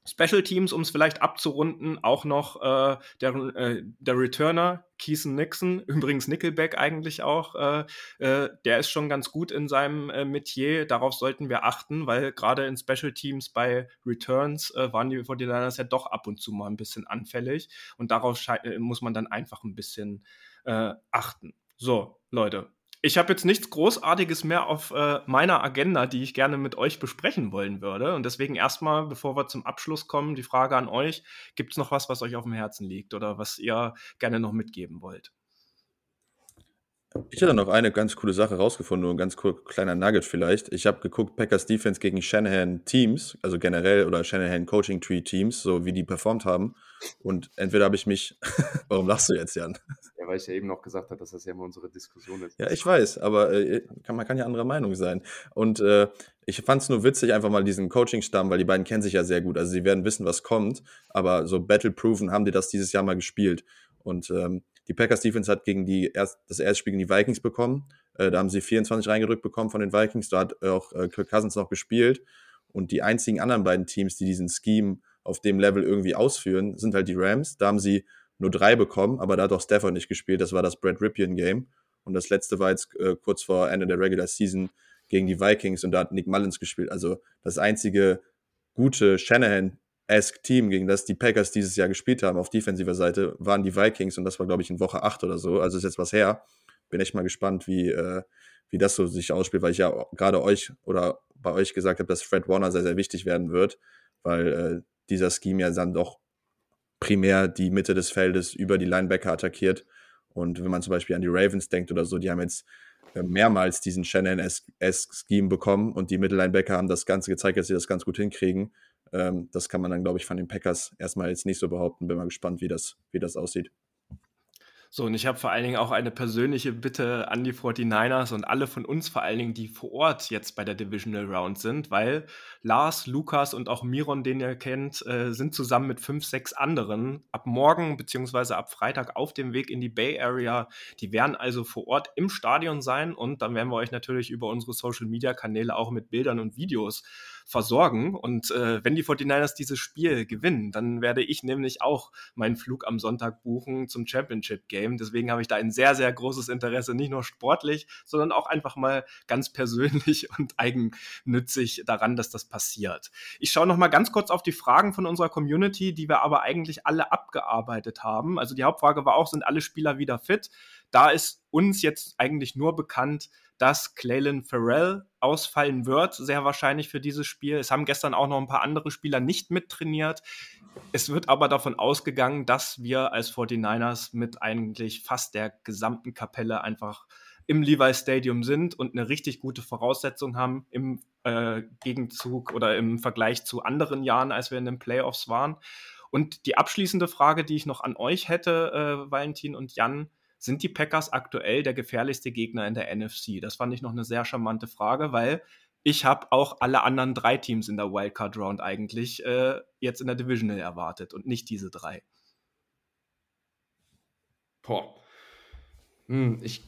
Special Teams, um es vielleicht abzurunden, auch noch äh, der, äh, der Returner, Keeson Nixon, übrigens Nickelback eigentlich auch, äh, äh, der ist schon ganz gut in seinem äh, Metier. Darauf sollten wir achten, weil gerade in Special Teams bei Returns äh, waren die 49ers ja doch ab und zu mal ein bisschen anfällig und darauf äh, muss man dann einfach ein bisschen äh, achten. So, Leute, ich habe jetzt nichts Großartiges mehr auf äh, meiner Agenda, die ich gerne mit euch besprechen wollen würde. Und deswegen erstmal, bevor wir zum Abschluss kommen, die Frage an euch: Gibt es noch was, was euch auf dem Herzen liegt oder was ihr gerne noch mitgeben wollt? Ich hatte noch eine ganz coole Sache rausgefunden, nur ein ganz cool, kleiner Nugget vielleicht. Ich habe geguckt, Packers Defense gegen Shanahan Teams, also generell oder Shanahan Coaching Tree Teams, so wie die performt haben. Und entweder habe ich mich, warum lachst du jetzt, Jan? Ja, weil ich ja eben noch gesagt habe, dass das ja immer unsere Diskussion ist. Ja, ich weiß, aber äh, kann, man kann ja anderer Meinung sein. Und äh, ich fand es nur witzig, einfach mal diesen Coaching-Stamm, weil die beiden kennen sich ja sehr gut. Also sie werden wissen, was kommt, aber so Battle-Proven haben die das dieses Jahr mal gespielt. Und ähm, die Packers Defense hat gegen die erst, das erste Spiel gegen die Vikings bekommen. Äh, da haben sie 24 reingedrückt bekommen von den Vikings. Da hat auch äh, Kirk Cousins noch gespielt. Und die einzigen anderen beiden Teams, die diesen Scheme auf dem Level irgendwie ausführen, sind halt die Rams. Da haben sie nur drei bekommen, aber da hat auch Stafford nicht gespielt. Das war das Brad Ripien Game. Und das letzte war jetzt äh, kurz vor Ende der Regular Season gegen die Vikings und da hat Nick Mullins gespielt. Also das einzige gute Shanahan esque Team, gegen das die Packers dieses Jahr gespielt haben auf defensiver Seite, waren die Vikings und das war, glaube ich, in Woche 8 oder so. Also ist jetzt was her. Bin echt mal gespannt, wie, äh, wie das so sich ausspielt, weil ich ja gerade euch oder bei euch gesagt habe, dass Fred Warner sehr, sehr wichtig werden wird, weil äh, dieser Scheme ja dann doch primär die Mitte des Feldes über die Linebacker attackiert. Und wenn man zum Beispiel an die Ravens denkt oder so, die haben jetzt äh, mehrmals diesen Shannon-Scheme bekommen und die Mittellinebacker haben das Ganze gezeigt, dass sie das ganz gut hinkriegen. Ähm, das kann man dann, glaube ich, von den Packers erstmal jetzt nicht so behaupten. Bin mal gespannt, wie das, wie das aussieht. So, und ich habe vor allen Dingen auch eine persönliche Bitte an die 49ers und alle von uns vor allen Dingen, die vor Ort jetzt bei der Divisional Round sind, weil Lars, Lukas und auch Miron, den ihr kennt, äh, sind zusammen mit fünf, sechs anderen ab morgen beziehungsweise ab Freitag auf dem Weg in die Bay Area. Die werden also vor Ort im Stadion sein und dann werden wir euch natürlich über unsere Social Media Kanäle auch mit Bildern und Videos versorgen. Und äh, wenn die 49ers dieses Spiel gewinnen, dann werde ich nämlich auch meinen Flug am Sonntag buchen zum Championship Game. Deswegen habe ich da ein sehr, sehr großes Interesse, nicht nur sportlich, sondern auch einfach mal ganz persönlich und eigennützig daran, dass das passiert. Ich schaue noch mal ganz kurz auf die Fragen von unserer Community, die wir aber eigentlich alle abgearbeitet haben. Also die Hauptfrage war auch, sind alle Spieler wieder fit? Da ist uns jetzt eigentlich nur bekannt, dass Clayton Farrell ausfallen wird, sehr wahrscheinlich für dieses Spiel. Es haben gestern auch noch ein paar andere Spieler nicht mittrainiert. Es wird aber davon ausgegangen, dass wir als 49ers mit eigentlich fast der gesamten Kapelle einfach im Levi Stadium sind und eine richtig gute Voraussetzung haben im äh, Gegenzug oder im Vergleich zu anderen Jahren, als wir in den Playoffs waren. Und die abschließende Frage, die ich noch an euch hätte, äh, Valentin und Jan, sind die Packers aktuell der gefährlichste Gegner in der NFC? Das fand ich noch eine sehr charmante Frage, weil ich habe auch alle anderen drei Teams in der Wildcard Round eigentlich äh, jetzt in der Divisional erwartet und nicht diese drei. Boah. Hm, ich,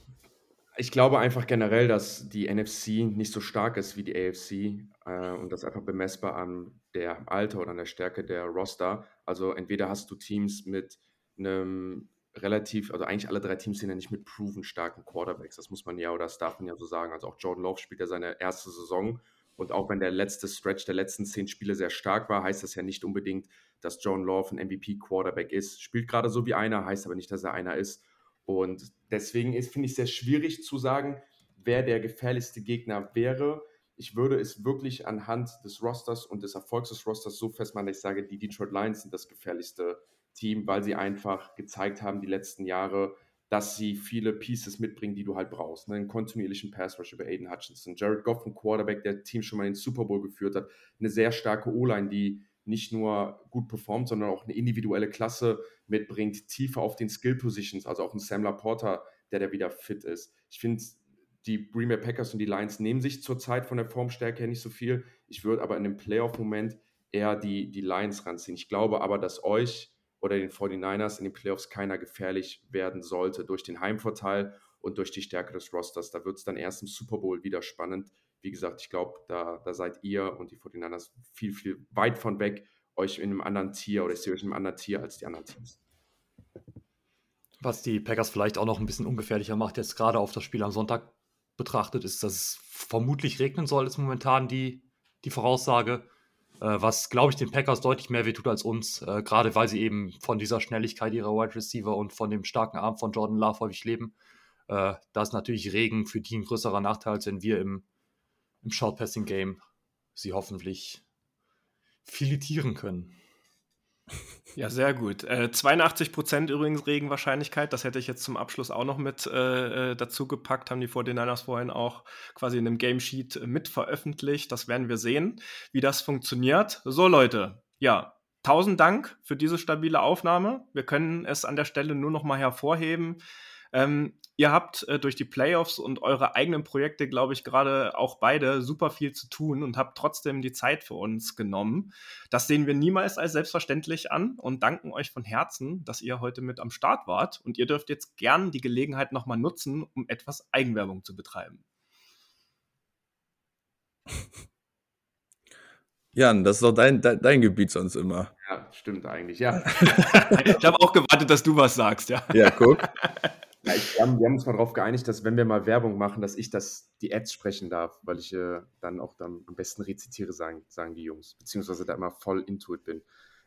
ich glaube einfach generell, dass die NFC nicht so stark ist wie die AFC äh, und das einfach bemessbar an der Alter oder an der Stärke der Roster. Also entweder hast du Teams mit einem relativ, also eigentlich alle drei Teams sind ja nicht mit proven starken Quarterbacks. Das muss man ja oder das darf man ja so sagen. Also auch Jordan Love spielt ja seine erste Saison. Und auch wenn der letzte Stretch der letzten zehn Spiele sehr stark war, heißt das ja nicht unbedingt, dass Jordan Love ein MVP-Quarterback ist. Spielt gerade so wie einer, heißt aber nicht, dass er einer ist. Und deswegen finde ich sehr schwierig zu sagen, wer der gefährlichste Gegner wäre. Ich würde es wirklich anhand des Rosters und des Erfolgs des Rosters so festmachen, dass ich sage, die Detroit Lions sind das gefährlichste Team, weil sie einfach gezeigt haben die letzten Jahre, dass sie viele Pieces mitbringen, die du halt brauchst. Ne? Einen kontinuierlichen Pass Rush über Aiden Hutchinson, Jared Goff, ein Quarterback, der Team schon mal in den Super Bowl geführt hat, eine sehr starke O-Line, die nicht nur gut performt, sondern auch eine individuelle Klasse mitbringt, tiefer auf den Skill Positions, also auch ein Sam Laporta, der da wieder fit ist. Ich finde, die Green Bay Packers und die Lions nehmen sich zurzeit von der Formstärke her nicht so viel. Ich würde aber in dem Playoff-Moment eher die, die Lions ranziehen. Ich glaube aber, dass euch oder den 49ers in den Playoffs keiner gefährlich werden sollte durch den Heimvorteil und durch die Stärke des Rosters. Da wird es dann erst im Super Bowl wieder spannend. Wie gesagt, ich glaube, da, da seid ihr und die 49ers viel, viel weit von weg, euch in einem anderen Tier oder ich sehe euch in einem anderen Tier als die anderen Teams. Was die Packers vielleicht auch noch ein bisschen ungefährlicher macht, jetzt gerade auf das Spiel am Sonntag betrachtet, ist, dass es vermutlich regnen soll, ist momentan die, die Voraussage. Äh, was, glaube ich, den Packers deutlich mehr wehtut als uns, äh, gerade weil sie eben von dieser Schnelligkeit ihrer Wide Receiver und von dem starken Arm von Jordan Love häufig leben. Äh, da ist natürlich Regen für die ein größerer Nachteil, als wenn wir im, im Short-Passing-Game sie hoffentlich filetieren können. Ja, sehr gut. Äh, 82 Prozent übrigens Regenwahrscheinlichkeit. Das hätte ich jetzt zum Abschluss auch noch mit äh, äh dazu gepackt. Haben die 49ers vorhin auch quasi in einem Game Sheet äh, mit veröffentlicht. Das werden wir sehen, wie das funktioniert. So, Leute. Ja, tausend Dank für diese stabile Aufnahme. Wir können es an der Stelle nur noch mal hervorheben. Ähm, ihr habt äh, durch die Playoffs und eure eigenen Projekte, glaube ich, gerade auch beide super viel zu tun und habt trotzdem die Zeit für uns genommen. Das sehen wir niemals als selbstverständlich an und danken euch von Herzen, dass ihr heute mit am Start wart. Und ihr dürft jetzt gern die Gelegenheit nochmal nutzen, um etwas Eigenwerbung zu betreiben. Jan, das ist doch dein, dein, dein Gebiet sonst immer. Ja, stimmt eigentlich, ja. ich habe auch gewartet, dass du was sagst, ja. Ja, guck. Ja, ich, wir, haben, wir, haben, uns mal darauf geeinigt, dass wenn wir mal Werbung machen, dass ich das, die Ads sprechen darf, weil ich äh, dann auch dann am besten rezitiere, sagen, sagen die Jungs, beziehungsweise da immer voll into it bin.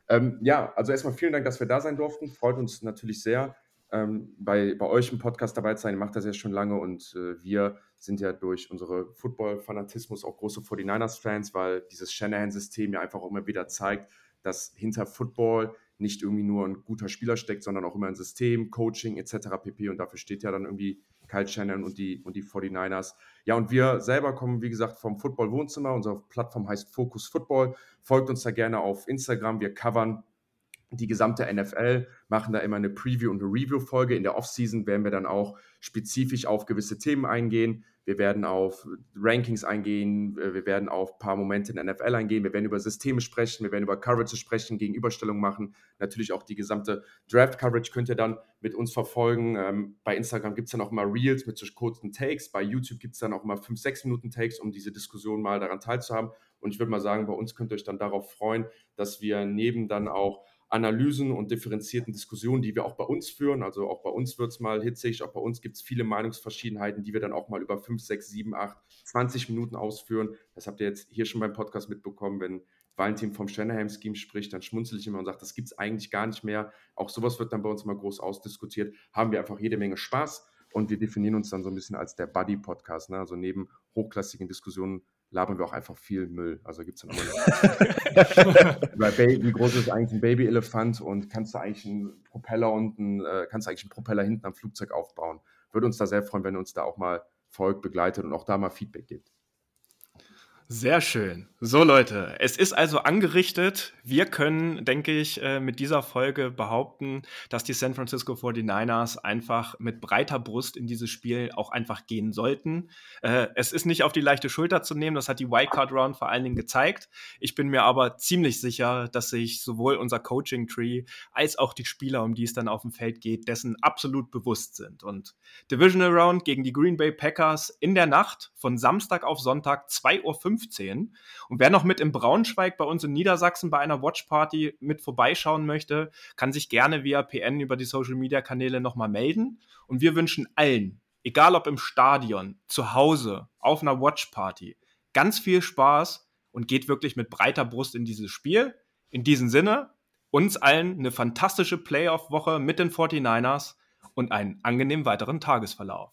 Ähm, ja, also erstmal vielen Dank, dass wir da sein durften. Freut uns natürlich sehr, ähm, bei, bei euch im Podcast dabei zu sein. Ihr macht das ja schon lange und äh, wir sind ja durch unsere Football-Fanatismus auch große 49ers-Fans, weil dieses Shanahan-System ja einfach auch immer wieder zeigt, dass hinter Football nicht irgendwie nur ein guter Spieler steckt, sondern auch immer ein System, Coaching etc. pp. Und dafür steht ja dann irgendwie Kyle Shannon und die, und die 49ers. Ja, und wir selber kommen, wie gesagt, vom Football-Wohnzimmer. Unsere Plattform heißt Focus Football. Folgt uns da gerne auf Instagram. Wir covern die gesamte NFL, machen da immer eine Preview- und eine Review-Folge. In der Offseason werden wir dann auch spezifisch auf gewisse Themen eingehen. Wir werden auf Rankings eingehen, wir werden auf ein paar Momente in NFL eingehen, wir werden über Systeme sprechen, wir werden über Coverage sprechen, Gegenüberstellung machen. Natürlich auch die gesamte Draft-Coverage könnt ihr dann mit uns verfolgen. Ähm, bei Instagram gibt es dann auch immer Reels mit so kurzen Takes. Bei YouTube gibt es dann auch immer 5, 6 Minuten Takes, um diese Diskussion mal daran teilzuhaben. Und ich würde mal sagen, bei uns könnt ihr euch dann darauf freuen, dass wir neben dann auch Analysen und differenzierten Diskussionen, die wir auch bei uns führen. Also auch bei uns wird es mal hitzig, auch bei uns gibt es viele Meinungsverschiedenheiten, die wir dann auch mal über 5, 6, 7, 8, 20 Minuten ausführen. Das habt ihr jetzt hier schon beim Podcast mitbekommen, wenn Valentin vom Shanahan-Scheme spricht, dann schmunzel ich immer und sage, das gibt es eigentlich gar nicht mehr. Auch sowas wird dann bei uns mal groß ausdiskutiert. Haben wir einfach jede Menge Spaß und wir definieren uns dann so ein bisschen als der Buddy-Podcast. Ne? Also neben hochklassigen Diskussionen labern wir auch einfach viel Müll. Also gibt es dann immer noch. wie groß ist eigentlich ein Baby-Elefant und kannst du eigentlich einen Propeller unten, äh, kannst du eigentlich einen Propeller hinten am Flugzeug aufbauen? Würde uns da sehr freuen, wenn ihr uns da auch mal folgt, begleitet und auch da mal Feedback gibt. Sehr schön. So Leute, es ist also angerichtet. Wir können, denke ich, äh, mit dieser Folge behaupten, dass die San Francisco 49ers einfach mit breiter Brust in dieses Spiel auch einfach gehen sollten. Äh, es ist nicht auf die leichte Schulter zu nehmen, das hat die Wildcard Round vor allen Dingen gezeigt. Ich bin mir aber ziemlich sicher, dass sich sowohl unser Coaching Tree als auch die Spieler, um die es dann auf dem Feld geht, dessen absolut bewusst sind. Und Divisional Round gegen die Green Bay Packers in der Nacht von Samstag auf Sonntag 2.15 Uhr 15. Und wer noch mit im Braunschweig bei uns in Niedersachsen bei einer Watchparty mit vorbeischauen möchte, kann sich gerne via PN über die Social Media Kanäle nochmal melden. Und wir wünschen allen, egal ob im Stadion, zu Hause, auf einer Watchparty, ganz viel Spaß und geht wirklich mit breiter Brust in dieses Spiel. In diesem Sinne, uns allen eine fantastische Playoff-Woche mit den 49ers und einen angenehmen weiteren Tagesverlauf.